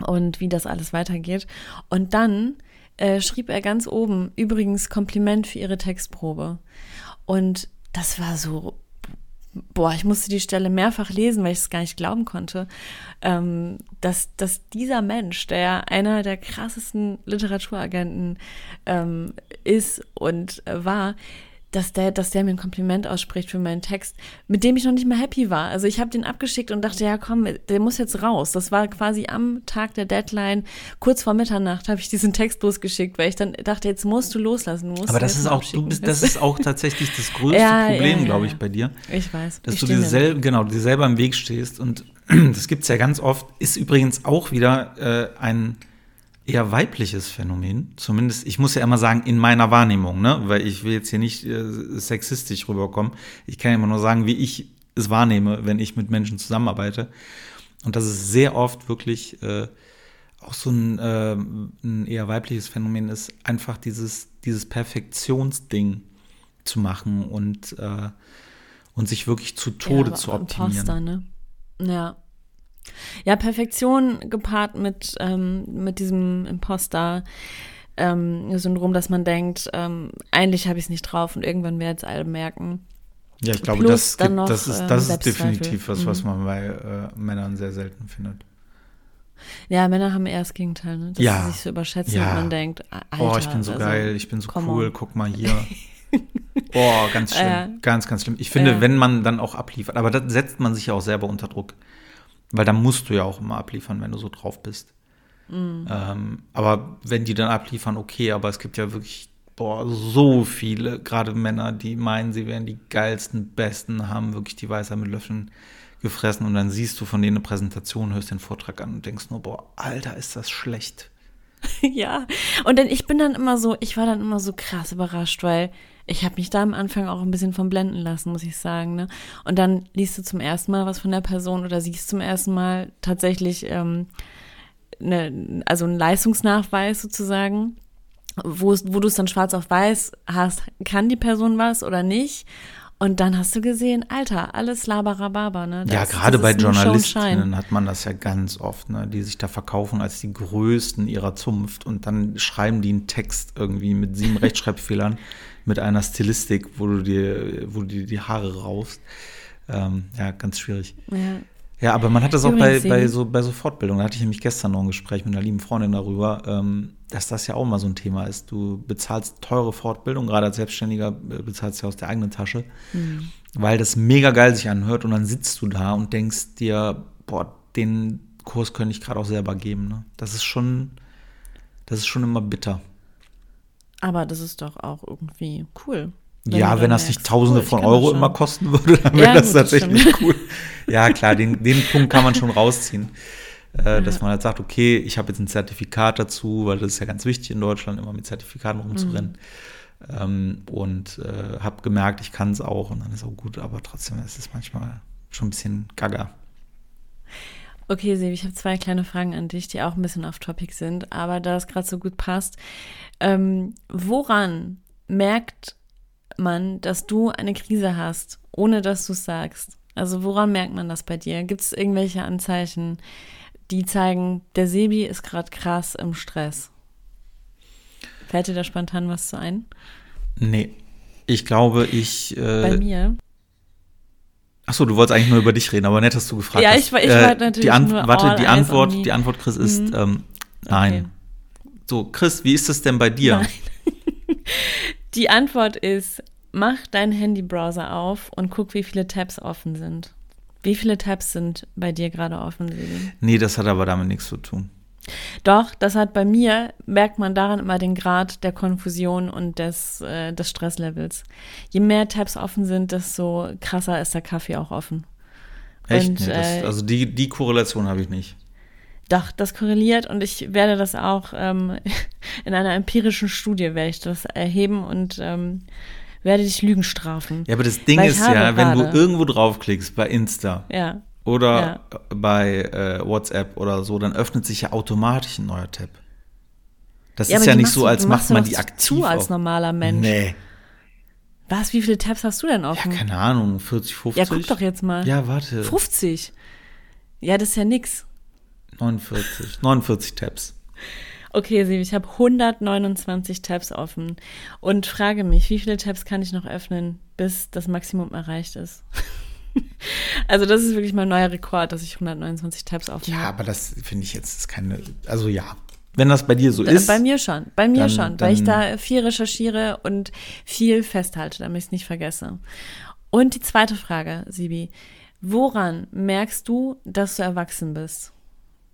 und wie das alles weitergeht. Und dann äh, schrieb er ganz oben, übrigens Kompliment für ihre Textprobe. Und das war so, boah, ich musste die Stelle mehrfach lesen, weil ich es gar nicht glauben konnte, ähm, dass, dass dieser Mensch, der einer der krassesten Literaturagenten ähm, ist und war, dass der, dass der mir ein Kompliment ausspricht für meinen Text, mit dem ich noch nicht mal happy war. Also ich habe den abgeschickt und dachte, ja komm, der muss jetzt raus. Das war quasi am Tag der Deadline, kurz vor Mitternacht, habe ich diesen Text losgeschickt, weil ich dann dachte, jetzt musst du loslassen. Musst Aber das ist auch, du bist, das ist auch tatsächlich das größte Ja, Problem, ja, glaube ja. ich, bei dir. Ich weiß. Dass ich du dir selber, genau, dir selber im Weg stehst. Und das gibt es ja ganz oft, ist übrigens auch wieder äh, ein eher weibliches Phänomen. Zumindest, ich muss ja immer sagen, in meiner Wahrnehmung, ne? Weil ich will jetzt hier nicht äh, sexistisch rüberkommen. Ich kann ja immer nur sagen, wie ich es wahrnehme, wenn ich mit Menschen zusammenarbeite. Und das ist sehr oft wirklich äh, auch so ein, äh, ein eher weibliches Phänomen ist, einfach dieses, dieses Perfektionsding zu machen und, äh, und sich wirklich zu Tode aber zu optimieren. Imposter, ne? Ja. Ja, Perfektion gepaart mit, ähm, mit diesem Imposter-Syndrom, dass man denkt, ähm, eigentlich habe ich es nicht drauf und irgendwann werden es alle merken. Ja, ich glaube, Plus das, gibt, noch, das ist, ähm, das ist Selbstzweifel. definitiv was, was Mhm. man bei äh, Männern sehr selten findet. Ja, Männer haben eher das Gegenteil, ne? dass Ja. sie sich so überschätzen Ja. und man denkt, Alter, oh, ich bin so also, geil, ich bin so cool, on. guck mal hier. oh, ganz schlimm, Ja. ganz, ganz schlimm. Ich finde, Ja. wenn man dann auch abliefert, aber da setzt man sich ja auch selber unter Druck. Weil da musst du ja auch immer abliefern, wenn du so drauf bist. Mhm. Ähm, aber wenn die dann abliefern, okay, aber es gibt ja wirklich boah, so viele, gerade Männer, die meinen, sie wären die geilsten, besten, haben wirklich die Weisheit mit Löffeln gefressen und dann siehst du von denen eine Präsentation, hörst den Vortrag an und denkst nur, boah, Alter, ist das schlecht. ja, und dann ich bin dann immer so, ich war dann immer so krass überrascht, weil ich habe mich da am Anfang auch ein bisschen von blenden lassen, muss ich sagen. Ne? Und dann liest du zum ersten Mal was von der Person oder siehst zum ersten Mal tatsächlich ähm, ne, also einen Leistungsnachweis sozusagen, wo, wo du es dann schwarz auf weiß hast, kann die Person was oder nicht? Und dann hast du gesehen, Alter, alles laberababa, ne? ja, Das- gerade das bei Journalistinnen hat man das ja ganz oft, ne, die sich da verkaufen als die Größten ihrer Zunft und dann schreiben die einen Text irgendwie mit sieben Rechtschreibfehlern, mit einer Stilistik, wo du dir, wo du dir die Haare raufst. Ähm, ja, ganz schwierig. Ja. Ja, aber man hat das auch bei, bei, so, bei so Fortbildungen. Da hatte ich nämlich gestern noch ein Gespräch mit einer lieben Freundin darüber, ähm, dass das ja auch mal so ein Thema ist. Du bezahlst teure Fortbildung, gerade als Selbstständiger äh, bezahlst du ja aus der eigenen Tasche, weil das mega geil sich anhört und dann sitzt du da und denkst dir, boah, den Kurs könnte ich gerade auch selber geben. Ne? Das ist schon, das ist schon immer bitter. Aber das ist doch auch irgendwie cool. Wenn ja, wenn das nicht Tausende cool, von das Euro immer kosten würde, dann wäre Ja, das gut, das tatsächlich stimmt. cool. Ja, klar, den, den Punkt kann man schon rausziehen. Äh, Dass man halt sagt, okay, ich habe jetzt ein Zertifikat dazu, weil das ist ja ganz wichtig in Deutschland, immer mit Zertifikaten rumzurennen. Mhm. Ähm, und äh, habe gemerkt, ich kann es auch und dann ist auch gut, aber trotzdem ist es manchmal schon ein bisschen gaga. Okay, Sebi, ich habe zwei kleine Fragen an dich, die auch ein bisschen off-topic sind, aber da es gerade so gut passt. Ähm, woran merkt man, dass du eine Krise hast, ohne dass du es sagst? Also woran merkt man das bei dir? Gibt es irgendwelche Anzeichen, die zeigen, der Sebi ist gerade krass im Stress? Fällt dir da spontan was zu ein? Nee. Ich glaube, ich. Bei Äh, mir? Achso, du wolltest eigentlich nur über dich reden, aber nett, dass du gefragt Ja, hast. ich war- ich Äh, war natürlich die An Warte, die Antwort, die Antwort, Chris, ist Mhm. ähm, nein. Okay. So, Chris, wie ist es denn bei dir? Die Antwort ist, mach deinen Handybrowser auf und guck, wie viele Tabs offen sind. Wie viele Tabs sind bei dir gerade offen? Nee, das hat aber damit nichts zu tun. Doch, das hat bei mir, merkt man daran immer den Grad der Konfusion und des, äh, des Stresslevels. Je mehr Tabs offen sind, desto krasser ist der Kaffee auch offen. Echt? Und, nee, das, äh, also die, die Korrelation habe ich nicht. Doch, das korreliert und ich werde das auch ähm, in einer empirischen Studie werde ich das erheben und ähm, werde dich Lügen strafen. Ja, aber das Ding ist ja, wenn du irgendwo draufklickst bei Insta Ja. Oder bei äh, WhatsApp oder so, dann öffnet sich ja automatisch ein neuer Tab. Das Ja, ist ja nicht so, als macht man die zu aktiv. als auf. normaler Mensch. Nee. Was, wie viele Tabs hast du denn Ja, offen? keine Ahnung, 40, 50? Ja, guck doch jetzt mal. Ja, warte. 50. Ja, das ist ja nix. 49. 49 Tabs. Okay, Sieb, ich habe 129 Tabs offen und frage mich, wie viele Tabs kann ich noch öffnen, bis das Maximum erreicht ist? also das ist wirklich mein neuer Rekord, dass ich 129 Tabs offen Ja, aber das finde ich jetzt ist keine. Also ja. Wenn das bei dir so Äh, ist. Bei mir schon, bei mir dann- schon, weil ich dann- da viel recherchiere und viel festhalte, damit ich es nicht vergesse. Und die zweite Frage, Sibi, woran merkst du, dass du erwachsen bist?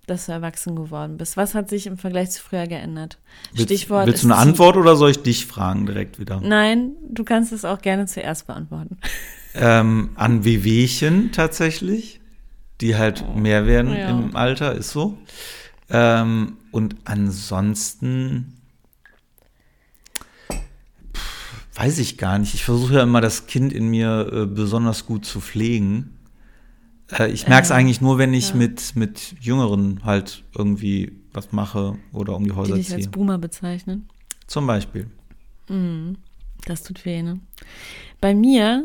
Dass du erwachsen geworden bist? Was hat sich im Vergleich zu früher geändert? willst, Stichwort. Willst du eine Antwort oder soll ich dich fragen direkt wieder? Nein, du kannst es auch gerne zuerst beantworten. Ähm, an Wehwehchen tatsächlich, die halt mehr werden Ja. im Alter, ist so. Ähm, und ansonsten pff, weiß ich gar nicht. Ich versuche ja immer das Kind in mir äh, besonders gut zu pflegen. Äh, ich merke es Ähm, eigentlich nur, wenn ich ja. mit, mit Jüngeren halt irgendwie was mache oder um die Die Häuser dich als ziehe. Boomer bezeichnen. Zum Beispiel. Das tut weh, ne? Bei mir,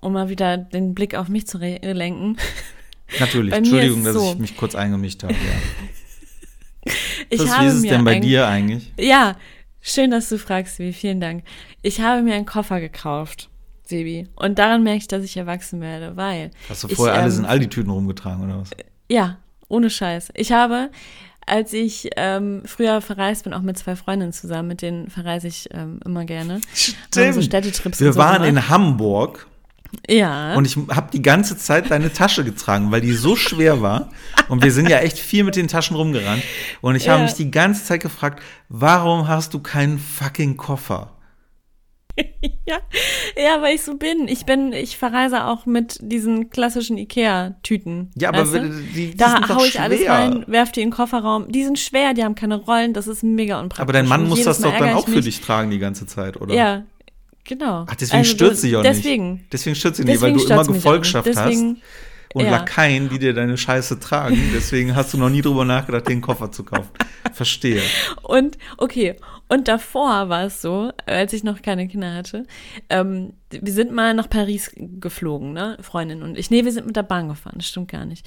um mal wieder den Blick auf mich zu re- lenken, Natürlich. Entschuldigung, dass so. ich mich kurz eingemischt habe. Ja. ich Chris, habe wie ist es denn bei dir eigentlich? Ja, schön, dass du fragst, Sebi. Vielen Dank. Ich habe mir einen Koffer gekauft, Sebi. Und daran merke ich, dass ich erwachsen werde, weil. Hast du ich, vorher alles ähm, in Aldi-Tüten rumgetragen oder was? Ja, ohne Scheiß. Ich habe, als ich ähm, früher verreist bin, auch mit zwei Freundinnen zusammen, mit denen verreise ich ähm, immer gerne. Haben so Städtetrips Wir so waren gemacht. in Hamburg Ja. und ich habe die ganze Zeit deine Tasche getragen, weil die so schwer war. Und wir sind ja echt viel mit den Taschen rumgerannt. Und ich habe Ja. mich die ganze Zeit gefragt, warum hast du keinen fucking Koffer? Ja, ja, weil ich so bin. Ich bin, ich verreise auch mit diesen klassischen Ikea-Tüten. Ja, aber die, die da hau ich alles schwer. rein, werf die in den Kofferraum. Die sind schwer, die haben keine Rollen, das ist mega unpraktisch. Aber dein Mann muss das Mal doch dann auch für dich tragen die ganze Zeit, oder? Ja, genau. Ach, deswegen Also stürzt sie auch deswegen, nicht. Deswegen stürzt sie nicht, weil Deswegen du immer Gefolgschaft. Deswegen- hast und ja. Lakaien, die dir deine Scheiße tragen. Deswegen hast du noch nie drüber nachgedacht, den Koffer zu kaufen. Verstehe. Und okay, und davor war es so, als ich noch keine Kinder hatte, ähm, wir sind mal nach Paris geflogen, ne, Freundin und ich. Nee, wir sind mit der Bahn gefahren, das stimmt gar nicht.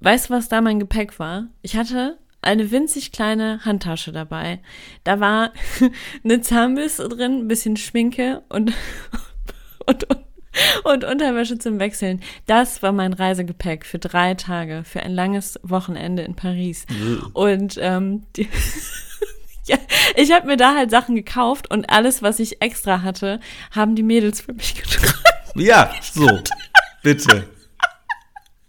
Weißt du, was da mein Gepäck war? Ich hatte eine winzig kleine Handtasche dabei. Da war eine Zahnbürste drin, ein bisschen Schminke und, und, und, und Unterwäsche zum Wechseln. Das war mein Reisegepäck für drei Tage, für ein langes Wochenende in Paris. Und ähm, die, ja, ich habe mir da halt Sachen gekauft und alles, was ich extra hatte, haben die Mädels für mich getragen. Ja, so. Bitte.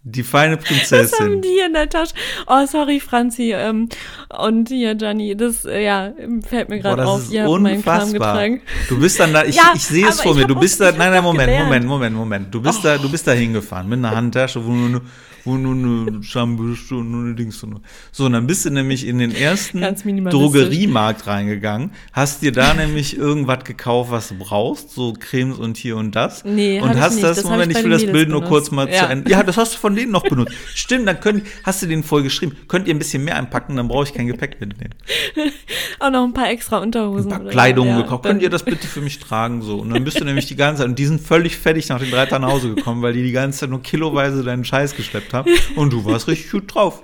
Die feine Was haben Prinzessin. die in der Tasche? Oh, sorry, Franzi. Ähm, und hier, Gianni, das, äh, ja, fällt mir gerade auf. ist Ihr unfassbar. Du bist dann da, ich, Ja, ich sehe es vor mir. Du bist da, nein, nein, Moment. Moment, Moment, Moment. Du bist da, du bist da hingefahren mit einer Handtasche, wo nur, wo nur eine Schambüste und nur eine Dings so. Und dann bist du nämlich in den ersten. Drogeriemarkt reingegangen, hast dir da nämlich irgendwas gekauft, was du brauchst, so Cremes und hier und das. Nee, und ich hast nicht. das, Das Moment, ich ich will das Bild nur benutzt. kurz mal zu Ja. Ende. Ja, das hast du von denen noch benutzt. Stimmt, dann könnt, hast du denen voll geschrieben. Könnt ihr ein bisschen mehr einpacken, dann brauche ich kein Gepäck mitnehmen. Auch noch ein paar extra Unterhosen. ein paar. Kleidungen Ja, gekauft. Könnt ihr das bitte für mich tragen? So. Und dann bist du nämlich die ganze Zeit, und die sind völlig fertig nach den drei Tagen nach Hause gekommen, weil die die ganze Zeit nur kiloweise deinen Scheiß geschleppt haben. Und du warst richtig gut drauf.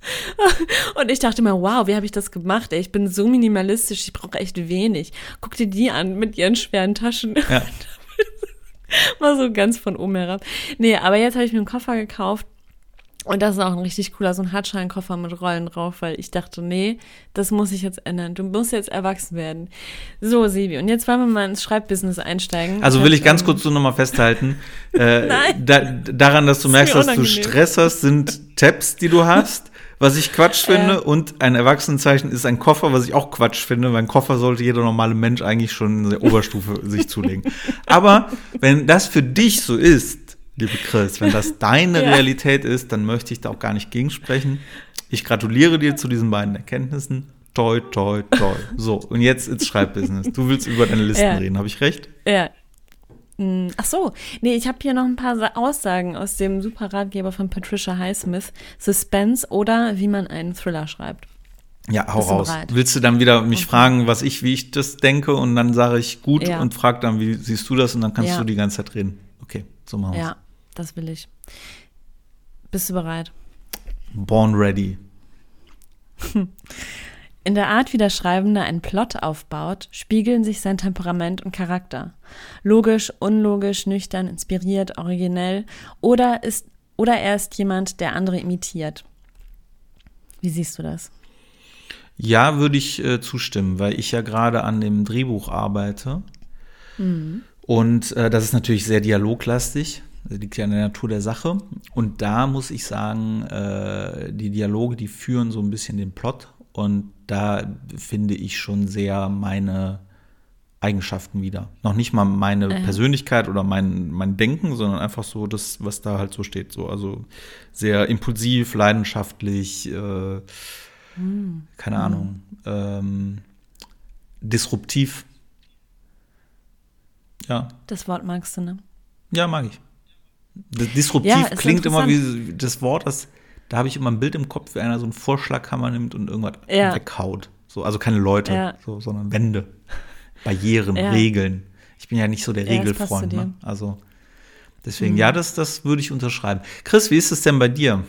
Und ich dachte mir, wow, wie habe ich das gemacht? Ey, ich bin so minimalistisch, ich brauche echt wenig. Guck dir die an mit ihren schweren Taschen. Ja. Mal so ganz von oben herab. Nee, aber jetzt habe ich mir einen Koffer gekauft. Und das ist auch ein richtig cooler, so ein Hartscheinkoffer mit Rollen drauf, weil ich dachte, nee, das muss ich jetzt ändern. Du musst jetzt erwachsen werden. So, Sebi, und jetzt wollen wir mal ins Schreibbusiness einsteigen. Also will ich ganz Ähm, kurz so nochmal festhalten. Äh, Nein. da, daran, dass du ist merkst, dass du. Stress hast, sind Tabs, die du hast. Was ich Quatsch finde. Ja. Und ein Erwachsenenzeichen ist ein Koffer, was ich auch Quatsch finde. Weil ein Koffer sollte jeder normale Mensch eigentlich schon in der Oberstufe sich zulegen. Aber wenn das für dich so ist, liebe Chris, wenn das deine Ja. Realität ist, dann möchte ich da auch gar nicht gegensprechen. Ich gratuliere dir zu diesen beiden Erkenntnissen. Toi, toi, toi. So, und jetzt ins Schreibbusiness. Du willst über deine Listen Ja. reden, habe ich recht? Ja. Hm, Ach so, nee, ich habe hier noch ein paar Sa- Aussagen aus dem Superratgeber von Patricia Highsmith, Suspense oder wie man einen Thriller schreibt. Ja, hau raus. bereit? Willst du dann wieder mich fragen, was ich, wie ich das denke und dann sage ich gut Ja. und frag dann, wie siehst du das und dann kannst Ja. du die ganze Zeit reden. Okay, so machen wir's. Ja, das will ich. Bist du bereit? Born ready. In der Art, wie der Schreibende einen Plot aufbaut, spiegeln sich sein Temperament und Charakter. Logisch, unlogisch, nüchtern, inspiriert, originell oder ist oder er ist jemand, der andere imitiert. Wie siehst du das? Ja, würde ich äh, zustimmen, weil ich ja gerade an dem Drehbuch arbeite. Mhm. Und äh, das ist natürlich sehr dialoglastig. Das liegt ja in der Natur der Sache. Und da muss ich sagen, äh, die Dialoge, die führen so ein bisschen den Plot. Und da finde ich schon sehr meine Eigenschaften wieder. Noch nicht mal meine Persönlichkeit oder mein, mein Denken, sondern einfach so das, was da halt so steht. So, also sehr impulsiv, leidenschaftlich, äh, keine Ahnung, ähm, disruptiv. Ja, Das Wort magst du, ne? ja, mag ich. Disruptiv Ja, klingt immer wie das Wort, das, da habe ich immer ein Bild im Kopf, wie einer so einen Vorschlaghammer nimmt und irgendwas Ja. weghaut. So, also keine Leute, Ja. so, sondern Wände, Barrieren. Regeln. Ich bin ja nicht so der Regelfreund. Ne? Also deswegen, Mhm. ja, das, das würde ich unterschreiben. Chris, wie ist es denn bei dir?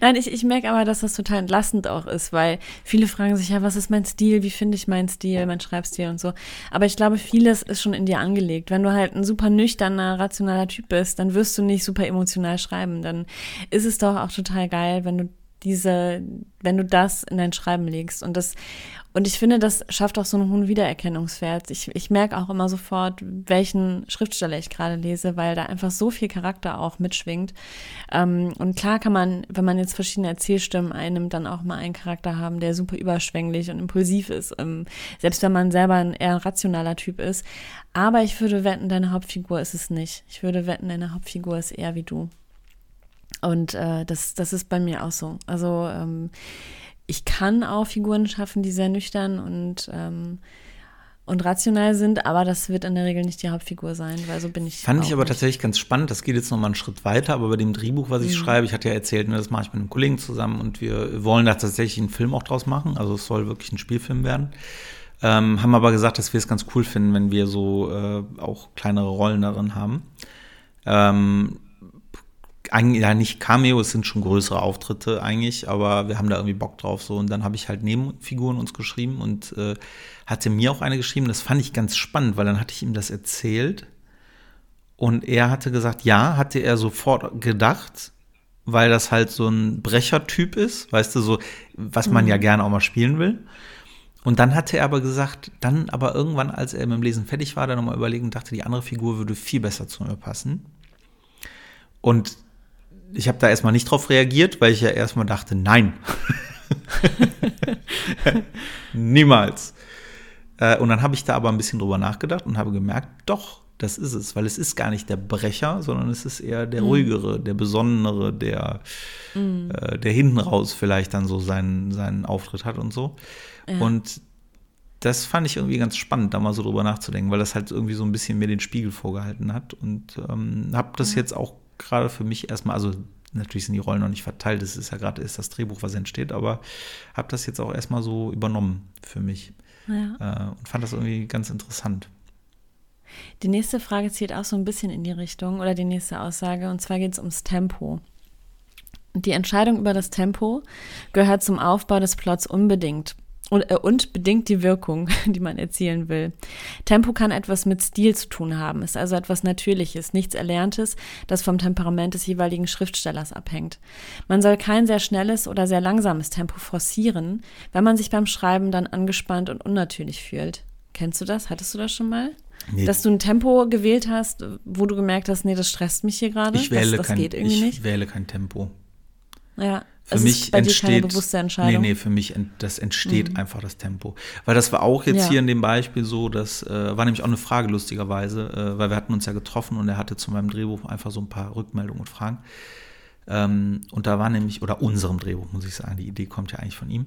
Nein, ich, ich merke aber, dass das total entlastend auch ist, weil viele fragen sich ja, was ist mein Stil, wie finde ich meinen Stil, mein Schreibstil und so. Aber ich glaube, vieles ist schon in dir angelegt. Wenn du halt ein super nüchterner, rationaler Typ bist, dann wirst du nicht super emotional schreiben. Dann ist es doch auch total geil, wenn du diese, wenn du das in dein Schreiben legst. Und das, und ich finde, das schafft auch so einen hohen Wiedererkennungswert. Ich, ich merke auch immer sofort, welchen Schriftsteller ich gerade lese, weil da einfach so viel Charakter auch mitschwingt. Ähm, und klar kann man, wenn man jetzt verschiedene Erzählstimmen einnimmt, dann auch mal einen Charakter haben, der super überschwänglich und impulsiv ist. Ähm, selbst wenn man selber ein eher rationaler Typ ist. Aber ich würde wetten, deine Hauptfigur ist es nicht. Ich würde wetten, deine Hauptfigur ist eher wie du. Und äh, das, das ist bei mir auch so. Also ähm, ich kann auch Figuren schaffen, die sehr nüchtern und, ähm, und rational sind, aber das wird in der Regel nicht die Hauptfigur sein, weil so bin ich. Fand ich aber nicht. tatsächlich ganz spannend. Das geht jetzt noch mal einen Schritt weiter, aber bei dem Drehbuch, was ich Mhm. schreibe, ich hatte ja erzählt, ne, das mache ich mit einem Kollegen zusammen und wir wollen da tatsächlich einen Film auch draus machen. Also es soll wirklich ein Spielfilm werden. Ähm, haben aber gesagt, dass wir es ganz cool finden, wenn wir so äh, auch kleinere Rollen darin haben. Ähm, eigentlich ja nicht Cameo, es sind schon größere Auftritte eigentlich, aber wir haben da irgendwie Bock drauf so und dann habe ich halt Nebenfiguren uns geschrieben und äh, hatte mir auch eine geschrieben, das fand ich ganz spannend, weil dann hatte ich ihm das erzählt und er hatte gesagt, ja, hatte er sofort gedacht, weil das halt so ein Brechertyp ist, weißt du, so, was man ja gerne auch mal spielen will. Und dann hatte er aber gesagt, dann aber irgendwann, als er mit dem Lesen fertig war, dann nochmal überlegen und dachte, die andere Figur würde viel besser zu mir passen. Und ich habe da erstmal nicht drauf reagiert, weil ich ja erstmal dachte, nein. Niemals. Äh, und dann habe ich da aber ein bisschen drüber nachgedacht und habe gemerkt, doch, das ist es, weil es ist gar nicht der Brecher, sondern es ist eher der mhm. ruhigere, der besonnenere, der, mhm. äh, der hinten raus vielleicht dann so seinen, seinen Auftritt hat und so. Ja. Und das fand ich irgendwie ganz spannend, da mal so drüber nachzudenken, weil das halt irgendwie so ein bisschen mir den Spiegel vorgehalten hat. Und ähm, habe das ja. jetzt auch gerade für mich erstmal, also natürlich sind die Rollen noch nicht verteilt, das ist ja gerade ist das Drehbuch, was entsteht, aber habe das jetzt auch erstmal so übernommen für mich. Ja. Äh, und fand das irgendwie ganz interessant. Die nächste Frage zielt auch so ein bisschen in die Richtung oder die nächste Aussage und zwar geht es ums Tempo. Die Entscheidung über das Tempo gehört zum Aufbau des Plots unbedingt und, äh, und bedingt die Wirkung, die man erzielen will. Tempo kann etwas mit Stil zu tun haben, ist also etwas Natürliches, nichts Erlerntes, das vom Temperament des jeweiligen Schriftstellers abhängt. Man soll kein sehr schnelles oder sehr langsames Tempo forcieren, wenn man sich beim Schreiben dann angespannt und unnatürlich fühlt. Kennst du das? Hattest du das schon mal? Nee. Dass du ein Tempo gewählt hast, wo du gemerkt hast, nee, das stresst mich hier gerade. Ich wähle das, das kein, geht irgendwie ich wähle kein Tempo. Ja. Für es mich ist bei entsteht, dir keine bewusste Entscheidung. Nee, nee, für mich das entsteht mhm. einfach das Tempo. Weil das war auch jetzt ja. hier in dem Beispiel so, das äh, war nämlich auch eine Frage lustigerweise, äh, weil wir hatten uns ja getroffen und er hatte zu meinem Drehbuch einfach so ein paar Rückmeldungen und Fragen. Ähm, und da war nämlich, oder unserem Drehbuch muss ich sagen, die Idee kommt ja eigentlich von ihm.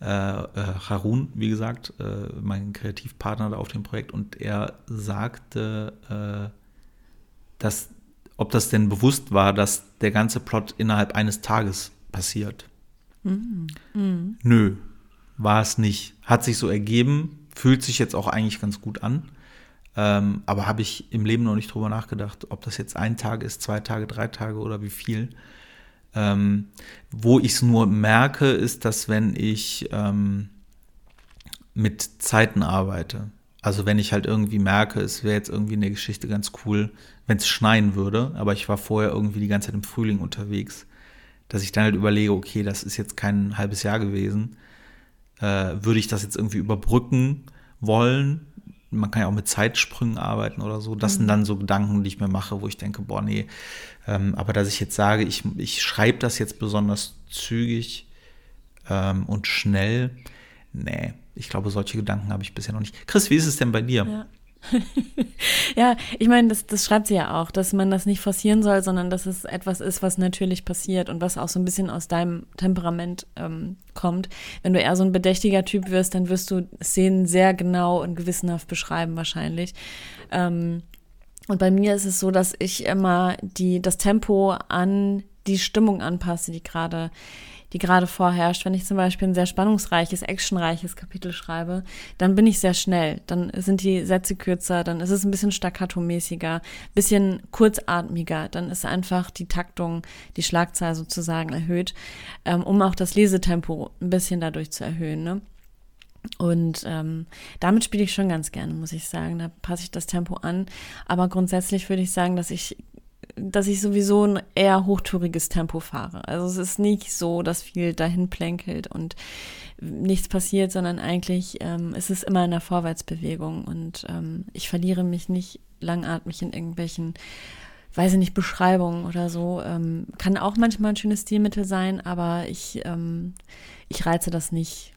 Äh, äh, Harun, wie gesagt, äh, mein Kreativpartner da auf dem Projekt, und er sagte, äh, dass, ob das denn bewusst war, dass der ganze Plot innerhalb eines Tages passiert. Mhm. Mhm. Nö, war es nicht. Hat sich so ergeben, fühlt sich jetzt auch eigentlich ganz gut an. Ähm, aber habe ich im Leben noch nicht drüber nachgedacht, ob das jetzt ein Tag ist, zwei Tage, drei Tage oder wie viel. Ähm, wo ich es nur merke, ist, dass wenn ich ähm, mit Zeiten arbeite, also wenn ich halt irgendwie merke, es wäre jetzt irgendwie in der Geschichte ganz cool, wenn es schneien würde, aber ich war vorher irgendwie die ganze Zeit im Frühling unterwegs, dass ich dann halt überlege, okay, das ist jetzt kein halbes Jahr gewesen, äh, würde ich das jetzt irgendwie überbrücken wollen man kann ja auch mit Zeitsprüngen arbeiten oder so. Das mhm. sind dann so Gedanken, die ich mir mache, wo ich denke, boah, nee. Ähm, aber dass ich jetzt sage, ich, ich schreibe das jetzt besonders zügig ähm, und schnell, nee, ich glaube, solche Gedanken habe ich bisher noch nicht. Chris, wie ist es denn bei dir? Ja. ja, ich meine, das, das schreibt sie ja auch, dass man das nicht forcieren soll, sondern dass es etwas ist, was natürlich passiert und was auch so ein bisschen aus deinem Temperament ähm, kommt. Wenn du eher so ein bedächtiger Typ wirst, dann wirst du Szenen sehr genau und gewissenhaft beschreiben wahrscheinlich. Ähm, und bei mir ist es so, dass ich immer die, das Tempo an die Stimmung anpasse, die gerade die gerade vorherrscht. Wenn ich zum Beispiel ein sehr spannungsreiches, actionreiches Kapitel schreibe, dann bin ich sehr schnell. Dann sind die Sätze kürzer, dann ist es ein bisschen staccato-mäßiger, bisschen kurzatmiger. Dann ist einfach die Taktung, die Schlagzahl sozusagen erhöht, ähm, um auch das Lesetempo ein bisschen dadurch zu erhöhen. Ne? Und ähm, damit spiele ich schon ganz gerne, muss ich sagen. Da passe ich das Tempo an. Aber grundsätzlich würde ich sagen, dass ich dass ich sowieso ein eher hochtouriges Tempo fahre. Also es ist nicht so, dass viel dahin plänkelt und nichts passiert, sondern eigentlich ähm, ist es immer in der Vorwärtsbewegung und ähm, ich verliere mich nicht langatmig in irgendwelchen, weiß ich nicht, Beschreibungen oder so. Ähm, kann auch manchmal ein schönes Stilmittel sein, aber ich, ähm, ich reize das nicht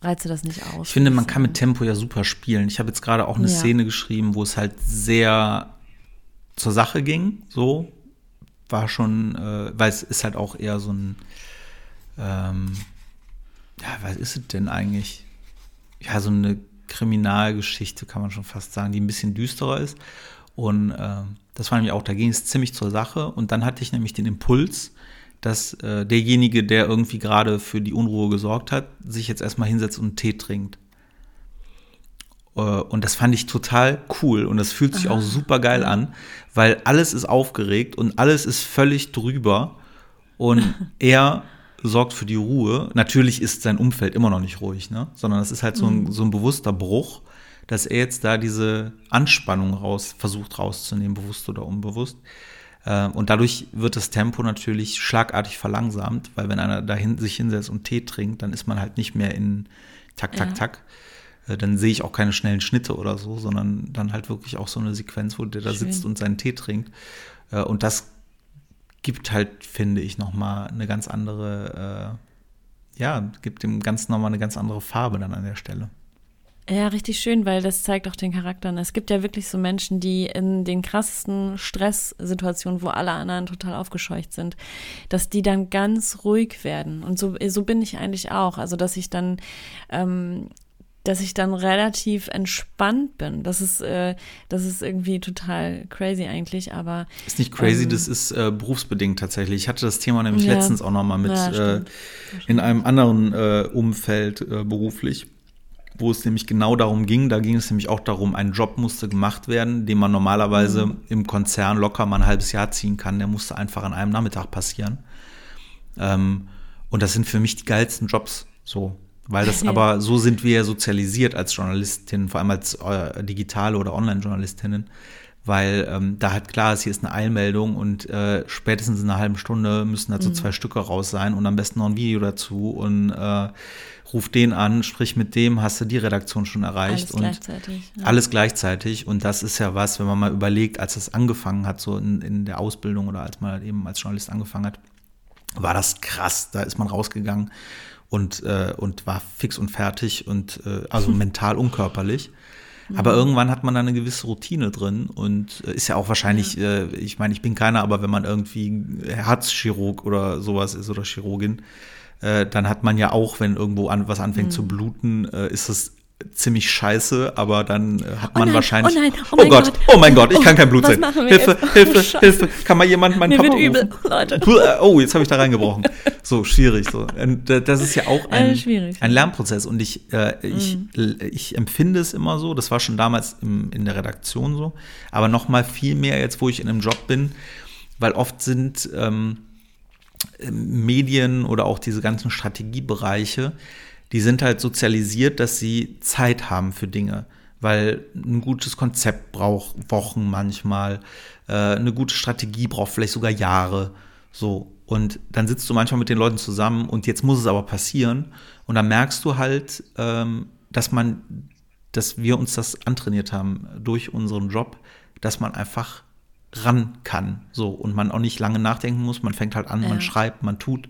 reize das nicht aus. Ich finde, man kann mit Tempo ja super spielen. Ich habe jetzt gerade auch eine ja. Szene geschrieben, wo es halt sehr zur Sache ging, so, war schon, äh, weil es ist halt auch eher so ein, ähm, ja, was ist es denn eigentlich? Ja, so eine Kriminalgeschichte, kann man schon fast sagen, die ein bisschen düsterer ist. Und äh, das war nämlich auch, da ging es ziemlich zur Sache. Und dann hatte ich nämlich den Impuls, dass äh, derjenige, der irgendwie gerade für die Unruhe gesorgt hat, sich jetzt erstmal hinsetzt und einen Tee trinkt. Äh, und das fand ich total cool und das fühlt sich Aha. auch super geil an, weil alles ist aufgeregt und alles ist völlig drüber und er sorgt für die Ruhe. Natürlich ist sein Umfeld immer noch nicht ruhig, ne? sondern es ist halt so ein, mhm. so ein bewusster Bruch, dass er jetzt da diese Anspannung raus versucht rauszunehmen, bewusst oder unbewusst. Äh, und dadurch wird das Tempo natürlich schlagartig verlangsamt, weil wenn einer da sich hinsetzt und Tee trinkt, dann ist man halt nicht mehr in Tak, Tak, ja. Tak, dann sehe ich auch keine schnellen Schnitte oder so, sondern dann halt wirklich auch so eine Sequenz, wo der da Schön. sitzt und seinen Tee trinkt. Äh, und das gibt halt, finde ich, nochmal eine ganz andere, äh, ja, gibt dem Ganzen nochmal eine ganz andere Farbe dann an der Stelle. Ja, richtig schön, weil das zeigt auch den Charakteren. Es gibt ja wirklich so Menschen, die in den krassesten Stresssituationen, wo alle anderen total aufgescheucht sind, dass die dann ganz ruhig werden. Und so, so bin ich eigentlich auch. Also, dass ich dann ähm, dass ich dann relativ entspannt bin. Das ist, äh, das ist irgendwie total crazy eigentlich, aber. Ist nicht crazy, ähm, das ist äh, berufsbedingt tatsächlich. Ich hatte das Thema nämlich ja. letztens auch nochmal mit ja, äh, in einem anderen äh, Umfeld äh, beruflich, wo es nämlich genau darum ging. Da ging es nämlich auch darum, ein Job musste gemacht werden, den man normalerweise mhm. im Konzern locker mal ein halbes Jahr ziehen kann. Der musste einfach an einem Nachmittag passieren. Ähm, und das sind für mich die geilsten Jobs. So, weil das aber, so sind wir sozialisiert als Journalistinnen, vor allem als äh, digitale oder Online-Journalistinnen, weil ähm, da halt klar ist, hier ist eine Eilmeldung und äh, spätestens in einer halben Stunde müssen dazu mhm. zwei Stücke raus sein und am besten noch ein Video dazu und äh, ruf den an, sprich mit dem, hast du die Redaktion schon erreicht alles und gleichzeitig, ja. alles gleichzeitig und das ist ja was, wenn man mal überlegt, als das angefangen hat, so in, in der Ausbildung oder als man halt eben als Journalist angefangen hat, war das krass, da ist man rausgegangen und, äh, und war fix und fertig und äh, also mental und körperlich. Aber mhm. irgendwann hat man da eine gewisse Routine drin und äh, ist ja auch wahrscheinlich, ja. Äh, ich meine, ich bin keiner, aber wenn man irgendwie Herzchirurg oder sowas ist oder Chirurgin, äh, dann hat man ja auch, wenn irgendwo an, was anfängt mhm. zu bluten, äh, ist es ziemlich scheiße, aber dann äh, hat oh man oh nein, wahrscheinlich. Oh, nein, oh, oh Gott, Gott, oh mein Gott, ich kann kein Blut sehen. Hilfe, Hilfe, oh, Hilfe. Kann mal jemand meinen Mir Papa wird übel, Leute. Oh, jetzt habe ich da reingebrochen. So, schwierig. So. Und das ist ja auch ein, äh, ein Lernprozess. Und ich, äh, ich, mhm. ich empfinde es immer so, das war schon damals im, in der Redaktion so, aber noch mal viel mehr jetzt, wo ich in einem Job bin, weil oft sind ähm, Medien oder auch diese ganzen Strategiebereiche, die sind halt sozialisiert, dass sie Zeit haben für Dinge, weil ein gutes Konzept braucht Wochen manchmal, äh, eine gute Strategie braucht vielleicht sogar Jahre. So. Und dann sitzt du manchmal mit den Leuten zusammen und jetzt muss es aber passieren. Und dann merkst du halt, ähm, dass man, dass wir uns das antrainiert haben durch unseren Job, dass man einfach ran kann. So. Und man auch nicht lange nachdenken muss. Man fängt halt an, ja. man schreibt, man tut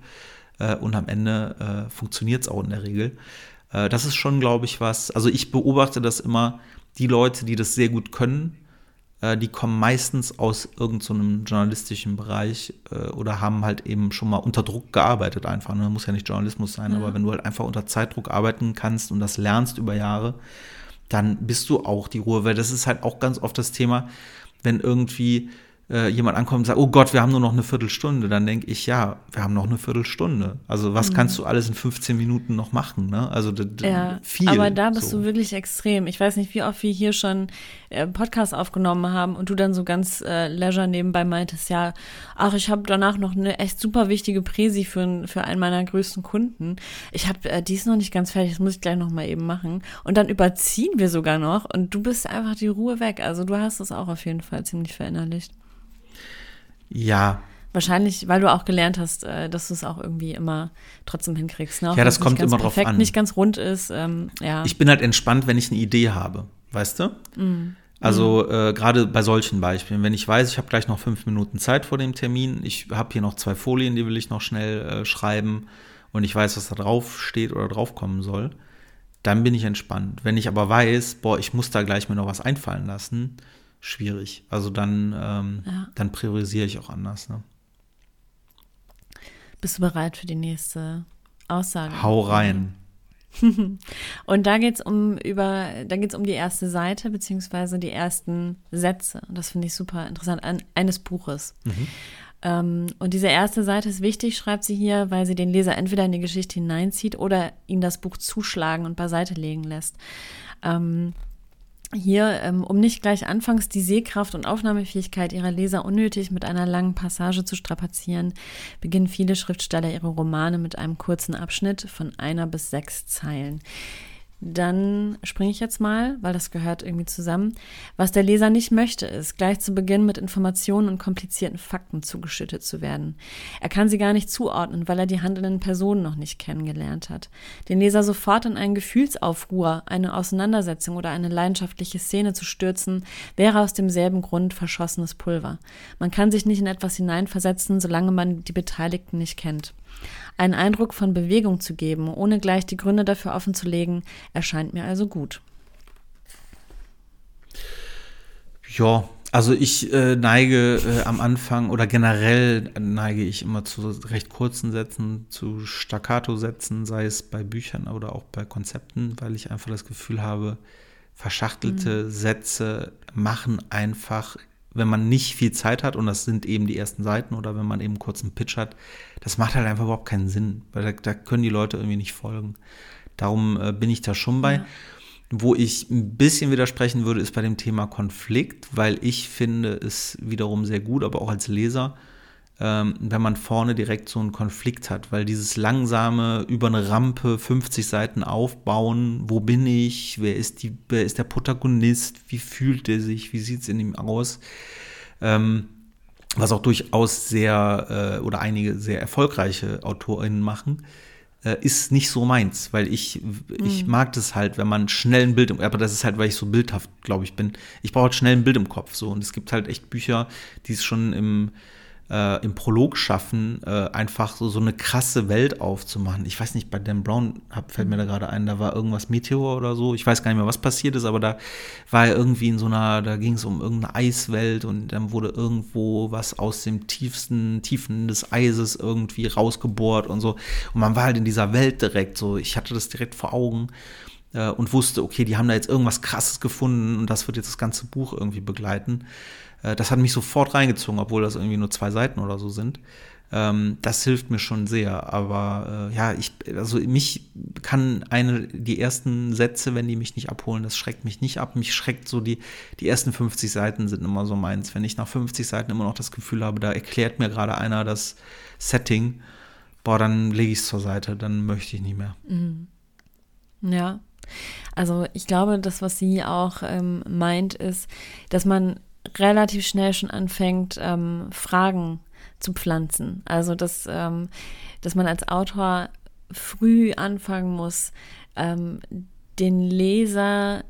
äh, und am Ende äh, funktioniert es auch in der Regel. Äh, das ist schon, glaube ich, was. Also ich beobachte das immer, die Leute, die das sehr gut können, äh, die kommen meistens aus irgendeinem so journalistischen Bereich äh, oder haben halt eben schon mal unter Druck gearbeitet einfach. Ne? Muss ja nicht Journalismus sein, ja. aber wenn du halt einfach unter Zeitdruck arbeiten kannst und das lernst über Jahre, dann bist du auch die Ruhe, weil das ist halt auch ganz oft das Thema, wenn irgendwie äh, jemand ankommt und sagt, oh Gott, wir haben nur noch eine Viertelstunde, dann denke ich, ja, wir haben noch eine Viertelstunde. Also was mhm. kannst du alles in 15 Minuten noch machen? Ne? Also ja, viel. Aber da bist so. du wirklich extrem. Ich weiß nicht, wie oft wir hier schon äh, Podcasts aufgenommen haben und du dann so ganz äh, leisure nebenbei meintest, ja, ach, ich habe danach noch eine echt super wichtige Präsi für, für einen meiner größten Kunden. Ich habe äh, die ist noch nicht ganz fertig, das muss ich gleich noch mal eben machen. Und dann überziehen wir sogar noch und du bist einfach die Ruhe weg. Also du hast es auch auf jeden Fall ziemlich verinnerlicht. Ja. Wahrscheinlich, weil du auch gelernt hast, äh, dass du es auch irgendwie immer trotzdem hinkriegst. Ne? ja, das kommt immer drauf an. nicht ganz rund ist. Ähm, ja. Ich bin halt entspannt, wenn ich eine Idee habe, weißt du? Mm. Also mm. äh, gerade bei solchen Beispielen, wenn ich weiß, ich habe gleich noch fünf Minuten Zeit vor dem Termin, ich habe hier noch zwei Folien, die will ich noch schnell äh, schreiben und ich weiß, was da drauf steht oder drauf kommen soll, dann bin ich entspannt. Wenn ich aber weiß, boah, ich muss da gleich mir noch was einfallen lassen, schwierig. Also dann, ähm, ja. dann priorisiere ich auch anders. Ne? Bist du bereit für die nächste Aussage? Hau rein. Und da geht es um über, da geht's um die erste Seite beziehungsweise die ersten Sätze. Das finde ich super interessant an, eines Buches. Mhm. Ähm, und diese erste Seite ist wichtig, schreibt sie hier, weil sie den Leser entweder in die Geschichte hineinzieht oder ihn das Buch zuschlagen und beiseite legen lässt. Ähm, hier, ähm, um nicht gleich anfangs die Sehkraft und Aufnahmefähigkeit ihrer Leser unnötig mit einer langen Passage zu strapazieren, beginnen viele Schriftsteller ihre Romane mit einem kurzen Abschnitt von einer bis sechs Zeilen. Dann springe ich jetzt mal, weil das gehört irgendwie zusammen. Was der Leser nicht möchte, ist, gleich zu Beginn mit Informationen und komplizierten Fakten zugeschüttet zu werden. Er kann sie gar nicht zuordnen, weil er die handelnden Personen noch nicht kennengelernt hat. Den Leser sofort in einen Gefühlsaufruhr, eine Auseinandersetzung oder eine leidenschaftliche Szene zu stürzen, wäre aus demselben Grund verschossenes Pulver. Man kann sich nicht in etwas hineinversetzen, solange man die Beteiligten nicht kennt. Einen Eindruck von Bewegung zu geben, ohne gleich die Gründe dafür offenzulegen, erscheint mir also gut. Ja, also ich äh, neige äh, am Anfang oder generell neige ich immer zu recht kurzen Sätzen, zu Staccato-Sätzen, sei es bei Büchern oder auch bei Konzepten, weil ich einfach das Gefühl habe, verschachtelte mhm. Sätze machen einfach wenn man nicht viel Zeit hat und das sind eben die ersten Seiten oder wenn man eben kurz einen Pitch hat, das macht halt einfach überhaupt keinen Sinn, weil da, da können die Leute irgendwie nicht folgen. Darum äh, bin ich da schon bei. Ja. Wo ich ein bisschen widersprechen würde, ist bei dem Thema Konflikt, weil ich finde es wiederum sehr gut, aber auch als Leser, ähm, wenn man vorne direkt so einen Konflikt hat, weil dieses langsame über eine Rampe 50 Seiten aufbauen, wo bin ich, wer ist, die, wer ist der Protagonist, wie fühlt er sich, wie sieht es in ihm aus, ähm, was auch durchaus sehr äh, oder einige sehr erfolgreiche AutorInnen machen, äh, ist nicht so meins, weil ich, ich mhm. mag das halt, wenn man schnell ein Bild im, aber das ist halt, weil ich so bildhaft, glaube ich, bin. Ich brauche halt schnell ein Bild im Kopf so und es gibt halt echt Bücher, die es schon im äh, im Prolog schaffen, äh, einfach so, so eine krasse Welt aufzumachen. Ich weiß nicht, bei Dan Brown hab, fällt mir da gerade ein, da war irgendwas Meteor oder so. Ich weiß gar nicht mehr, was passiert ist, aber da war er irgendwie in so einer, da ging es um irgendeine Eiswelt und dann wurde irgendwo was aus dem tiefsten Tiefen des Eises irgendwie rausgebohrt und so. Und man war halt in dieser Welt direkt so. Ich hatte das direkt vor Augen äh, und wusste, okay, die haben da jetzt irgendwas Krasses gefunden und das wird jetzt das ganze Buch irgendwie begleiten. Äh, das hat mich sofort reingezogen, obwohl das irgendwie nur zwei Seiten oder so sind. Ähm, das hilft mir schon sehr. Aber äh, ja, ich, also mich kann eine, die ersten Sätze, wenn die mich nicht abholen, das schreckt mich nicht ab. Mich schreckt so die, die ersten 50 Seiten sind immer so meins. Wenn ich nach 50 Seiten immer noch das Gefühl habe, da erklärt mir gerade einer das Setting, boah, dann lege ich es zur Seite, dann möchte ich nicht mehr. Mhm. Ja. Also ich glaube, das, was sie auch ähm, meint, ist, dass man relativ schnell schon anfängt, ähm, Fragen zu pflanzen. Also dass, ähm, dass man als Autor früh anfangen muss, ähm, den Leser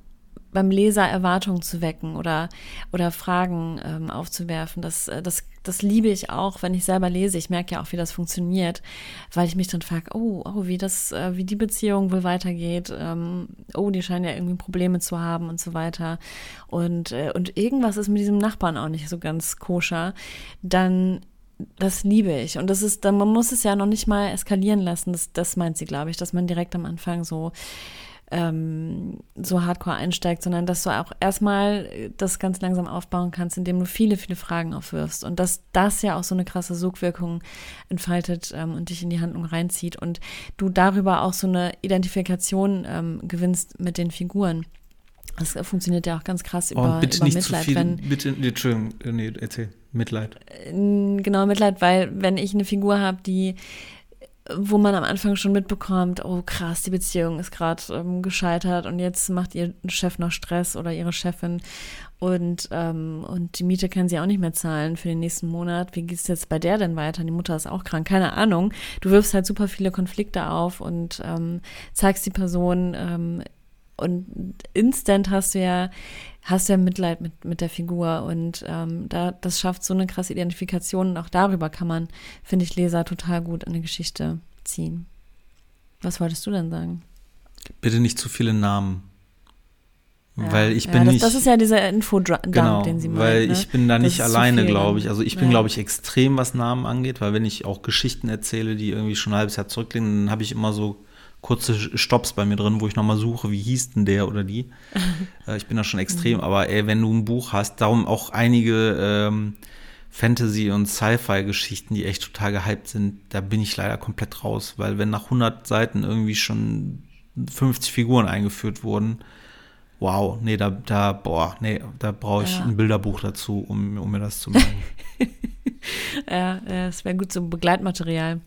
beim Leser Erwartungen zu wecken oder, oder Fragen ähm, aufzuwerfen. Das, äh, das, das liebe ich auch, wenn ich selber lese. Ich merke ja auch, wie das funktioniert, weil ich mich dann frage, oh, oh, wie das, äh, wie die Beziehung wohl weitergeht. Ähm, oh, die scheinen ja irgendwie Probleme zu haben und so weiter. Und, äh, und irgendwas ist mit diesem Nachbarn auch nicht so ganz koscher. Dann das liebe ich. Und das ist, man muss es ja noch nicht mal eskalieren lassen. Das, das meint sie, glaube ich, dass man direkt am Anfang so ähm, so hardcore einsteigt, sondern dass du auch erstmal das ganz langsam aufbauen kannst, indem du viele, viele Fragen aufwirfst und dass das ja auch so eine krasse Sogwirkung entfaltet ähm, und dich in die Handlung reinzieht und du darüber auch so eine Identifikation ähm, gewinnst mit den Figuren. Das funktioniert ja auch ganz krass über, bitte über nicht Mitleid. Zu viel, wenn, bitte, Entschuldigung, äh, nee, erzähl. Mitleid. Äh, genau, Mitleid, weil wenn ich eine Figur habe, die wo man am Anfang schon mitbekommt, oh krass, die Beziehung ist gerade ähm, gescheitert und jetzt macht ihr Chef noch Stress oder ihre Chefin und, ähm, und die Miete kann sie auch nicht mehr zahlen für den nächsten Monat. Wie geht es jetzt bei der denn weiter? Die Mutter ist auch krank, keine Ahnung. Du wirfst halt super viele Konflikte auf und ähm, zeigst die Person ähm, und instant hast du ja hast du ja Mitleid mit, mit der Figur und ähm, da, das schafft so eine krasse Identifikation und auch darüber kann man, finde ich, Leser total gut eine Geschichte ziehen. Was wolltest du denn sagen? Bitte nicht zu viele Namen. Ja, weil ich bin das, nicht. Das ist ja dieser Infodump, genau, den sie meint. Weil ne? ich bin da nicht alleine, glaube ich. Also ich bin, ja. glaube ich, extrem, was Namen angeht, weil wenn ich auch Geschichten erzähle, die irgendwie schon ein halbes Jahr zurückliegen, dann habe ich immer so kurze Stops bei mir drin, wo ich nochmal suche, wie hieß denn der oder die. äh, ich bin da schon extrem, aber ey, wenn du ein Buch hast, darum auch einige ähm, Fantasy- und Sci-Fi-Geschichten, die echt total gehypt sind, da bin ich leider komplett raus, weil wenn nach 100 Seiten irgendwie schon 50 Figuren eingeführt wurden, wow, nee, da, da boah, nee, da brauche ich ja. ein Bilderbuch dazu, um, um mir das zu merken. ja, das wäre gut zum Begleitmaterial.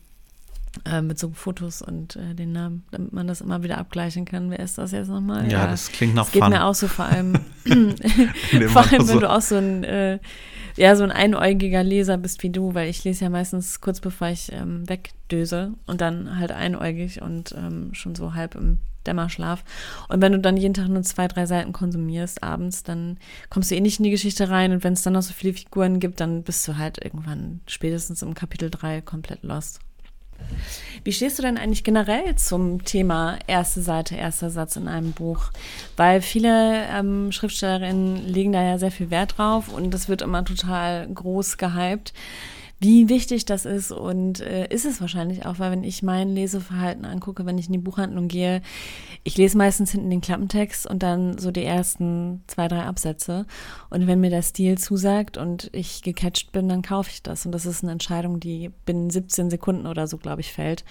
Äh, mit so Fotos und äh, den Namen, damit man das immer wieder abgleichen kann. Wer ist das jetzt nochmal? Ja, das klingt nach das geht Fun. mir auch so vor allem, vor allem, so- wenn du auch so ein, äh, ja, so ein einäugiger Leser bist wie du, weil ich lese ja meistens kurz bevor ich ähm, wegdöse und dann halt einäugig und ähm, schon so halb im Dämmerschlaf. Und wenn du dann jeden Tag nur zwei, drei Seiten konsumierst abends, dann kommst du eh nicht in die Geschichte rein und wenn es dann noch so viele Figuren gibt, dann bist du halt irgendwann spätestens im Kapitel 3 komplett lost. Wie stehst du denn eigentlich generell zum Thema erste Seite, erster Satz in einem Buch? Weil viele ähm, Schriftstellerinnen legen da ja sehr viel Wert drauf und das wird immer total groß gehypt. Wie wichtig das ist und äh, ist es wahrscheinlich auch, weil wenn ich mein Leseverhalten angucke, wenn ich in die Buchhandlung gehe, ich lese meistens hinten den Klappentext und dann so die ersten zwei, drei Absätze. Und wenn mir der Stil zusagt und ich gecatcht bin, dann kaufe ich das. Und das ist eine Entscheidung, die binnen 17 Sekunden oder so, glaube ich, fällt.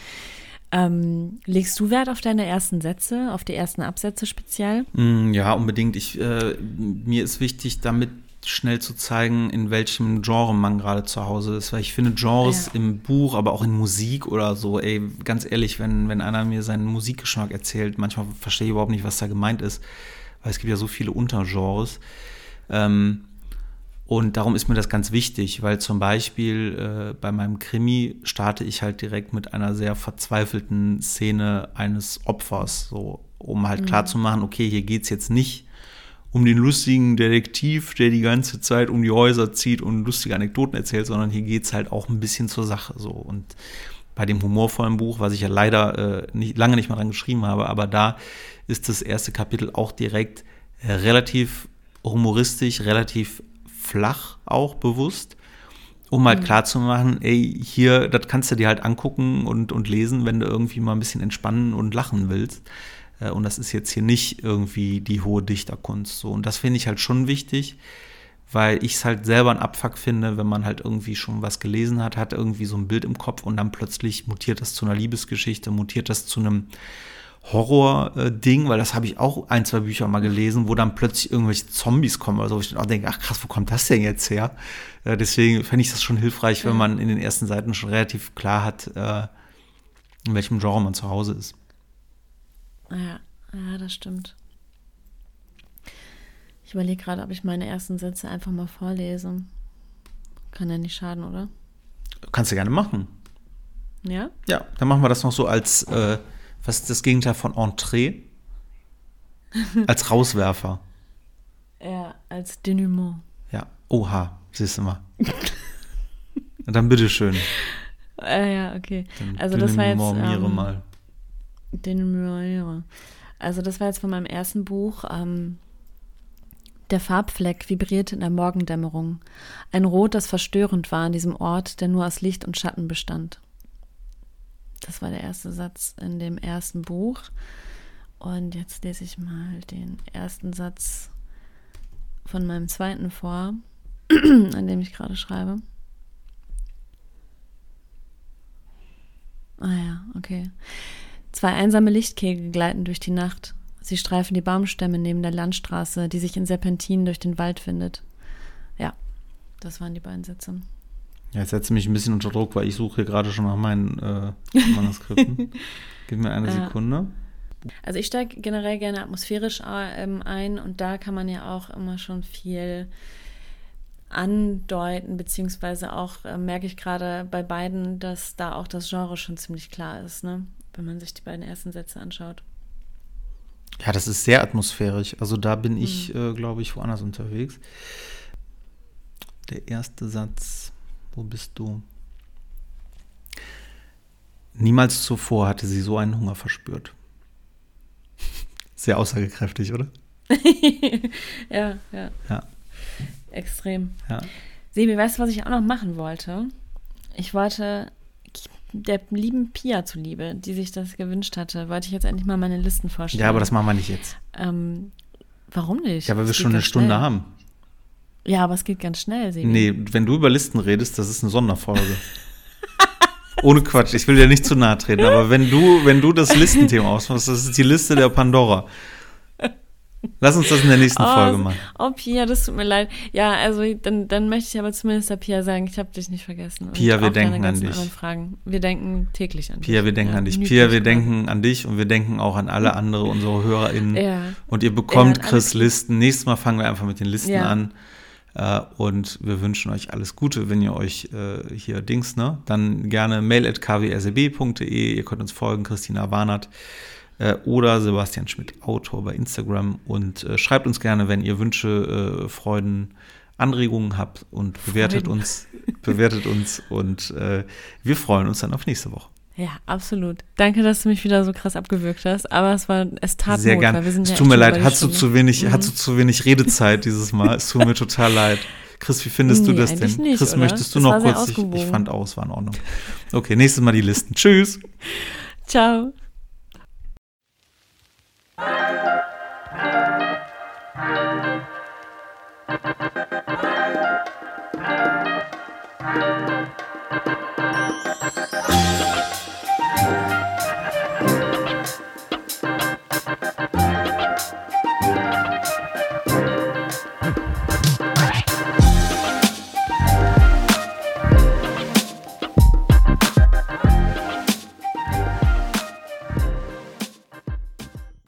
Ähm, legst du Wert auf deine ersten Sätze, auf die ersten Absätze speziell? Mm, Ja, unbedingt. Ich, äh, mir ist wichtig, damit schnell zu zeigen, in welchem Genre man gerade zu Hause ist. Weil ich finde Genres Ja. im Buch, aber auch in Musik oder so, ey, ganz ehrlich, wenn, wenn einer mir seinen Musikgeschmack erzählt, manchmal verstehe ich überhaupt nicht, was da gemeint ist. Weil es gibt ja so viele Untergenres. Ähm, und darum ist mir das ganz wichtig, weil zum Beispiel äh, bei meinem Krimi starte ich halt direkt mit einer sehr verzweifelten Szene eines Opfers, so um halt klar zu machen, okay, hier geht's jetzt nicht um den lustigen Detektiv, der die ganze Zeit um die Häuser zieht und lustige Anekdoten erzählt, sondern hier geht's halt auch ein bisschen zur Sache so. Und bei dem humorvollen Buch, was ich ja leider äh, nicht, lange nicht mal dran geschrieben habe, aber da ist das erste Kapitel auch direkt relativ humoristisch, relativ flach auch bewusst, um halt klar zu machen, ey, hier, das kannst du dir halt angucken und, und lesen, wenn du irgendwie mal ein bisschen entspannen und lachen willst. Äh, Und das ist jetzt hier nicht irgendwie die hohe Dichterkunst. So. Und das finde ich halt schon wichtig, weil ich es halt selber ein Abfuck finde, wenn man halt irgendwie schon was gelesen hat, hat irgendwie so ein Bild im Kopf und dann plötzlich mutiert das zu einer Liebesgeschichte, mutiert das zu einem Horror-Ding, weil das habe ich auch ein, zwei Bücher mal gelesen, wo dann plötzlich irgendwelche Zombies kommen oder so. wo Ich dann auch denke, ach krass, wo kommt das denn jetzt her? Äh, deswegen fände ich das schon hilfreich, wenn man in den ersten Seiten schon relativ klar hat, äh, in welchem Genre man zu Hause ist. Ja, ja, das stimmt. Ich überlege gerade, ob ich meine ersten Sätze einfach mal vorlese. Kann ja nicht schaden, oder? Kannst du gerne machen. Ja? Ja, dann machen wir das noch so als, äh, was ist das Gegenteil von Entree? Als Rauswerfer. Ja, als Denouement. Ja. Oha, siehst du mal. Und dann bitteschön. Äh, ja, okay. Dann Also das war jetzt ähm, mal. Denouement. Also das war jetzt von meinem ersten Buch. Ähm, der Farbfleck vibrierte in der Morgendämmerung. Ein Rot, das verstörend war an diesem Ort, der nur aus Licht und Schatten bestand. Das war der erste Satz in dem ersten Buch. Und jetzt lese ich mal den ersten Satz von meinem zweiten vor, an dem ich gerade schreibe. Ah ja, okay. Zwei einsame Lichtkegel gleiten durch die Nacht. Sie streifen die Baumstämme neben der Landstraße, die sich in Serpentinen durch den Wald findet. Ja, das waren die beiden Sätze. Ja, jetzt setze mich ein bisschen unter Druck, weil ich suche hier gerade schon nach meinen äh, Manuskripten. Gib mir eine Ja. Sekunde. Also ich steige generell gerne atmosphärisch ähm, ein und da kann man ja auch immer schon viel andeuten, beziehungsweise auch äh, merke ich gerade bei beiden, dass da auch das Genre schon ziemlich klar ist, ne? Wenn man sich die beiden ersten Sätze anschaut. Ja, das ist sehr atmosphärisch. Also da bin ich, äh, glaube ich, woanders unterwegs. Der erste Satz, wo bist du? Niemals zuvor hatte sie so einen Hunger verspürt. Sehr aussagekräftig, oder? ja, ja, Ja, extrem. ja. Sebi, weißt du, was ich auch noch machen wollte? Ich wollte der lieben Pia zuliebe, die sich das gewünscht hatte, wollte ich jetzt endlich mal meine Listen vorstellen. Ja, aber das machen wir nicht jetzt. Ähm, warum nicht? Ja, weil wir schon eine Stunde schnell. haben. Ja, aber es geht ganz schnell, Sebi. Nee, wenn du über Listen redest, das ist eine Sonderfolge. Ohne Quatsch, ich will dir nicht zu nahe treten, aber wenn du, wenn du das Listenthema ausmachst, das ist die Liste der Pandora. Lass uns das in der nächsten Oh, Folge machen. Oh, Pia, das tut mir leid. Ja, also dann, dann möchte ich aber zumindest der Pia sagen, ich habe dich nicht vergessen. Pia, wir denken an dich. anderen Fragen. Wir denken täglich an dich. Pia, wir denken Ja, an dich. Pia, wir denken an dich und wir denken auch an alle andere unserer HörerInnen. Ja. Und ihr bekommt Ja, Chris. Listen. Nächstes Mal fangen wir einfach mit den Listen Ja. an. Äh, und wir wünschen euch alles Gute, wenn ihr euch äh, hier Dings, ne? Dann gerne mail at kwrseb.de. Ihr könnt uns folgen, Christina Warnert äh, oder Sebastian Schmidt, Autor bei Instagram. Und äh, schreibt uns gerne, wenn ihr Wünsche, äh, Freuden, Anregungen habt und bewertet Freuden. uns, bewertet uns und äh, wir freuen uns dann auf nächste Woche. Ja, absolut. Danke, dass du mich wieder so krass abgewürgt hast. Aber es war, es tat Sehr Not, gern. Es ja tut mir leid, hast du zu wenig, Mhm. hast du zu wenig Redezeit dieses Mal. Es tut mir total leid. Chris, wie findest du Nee, das eigentlich denn? nicht, Chris, oder? möchtest du Das noch kurz? Ich, ich fand auch, es war in Ordnung. Okay, nächstes Mal die Listen. Tschüss. Ciao. Música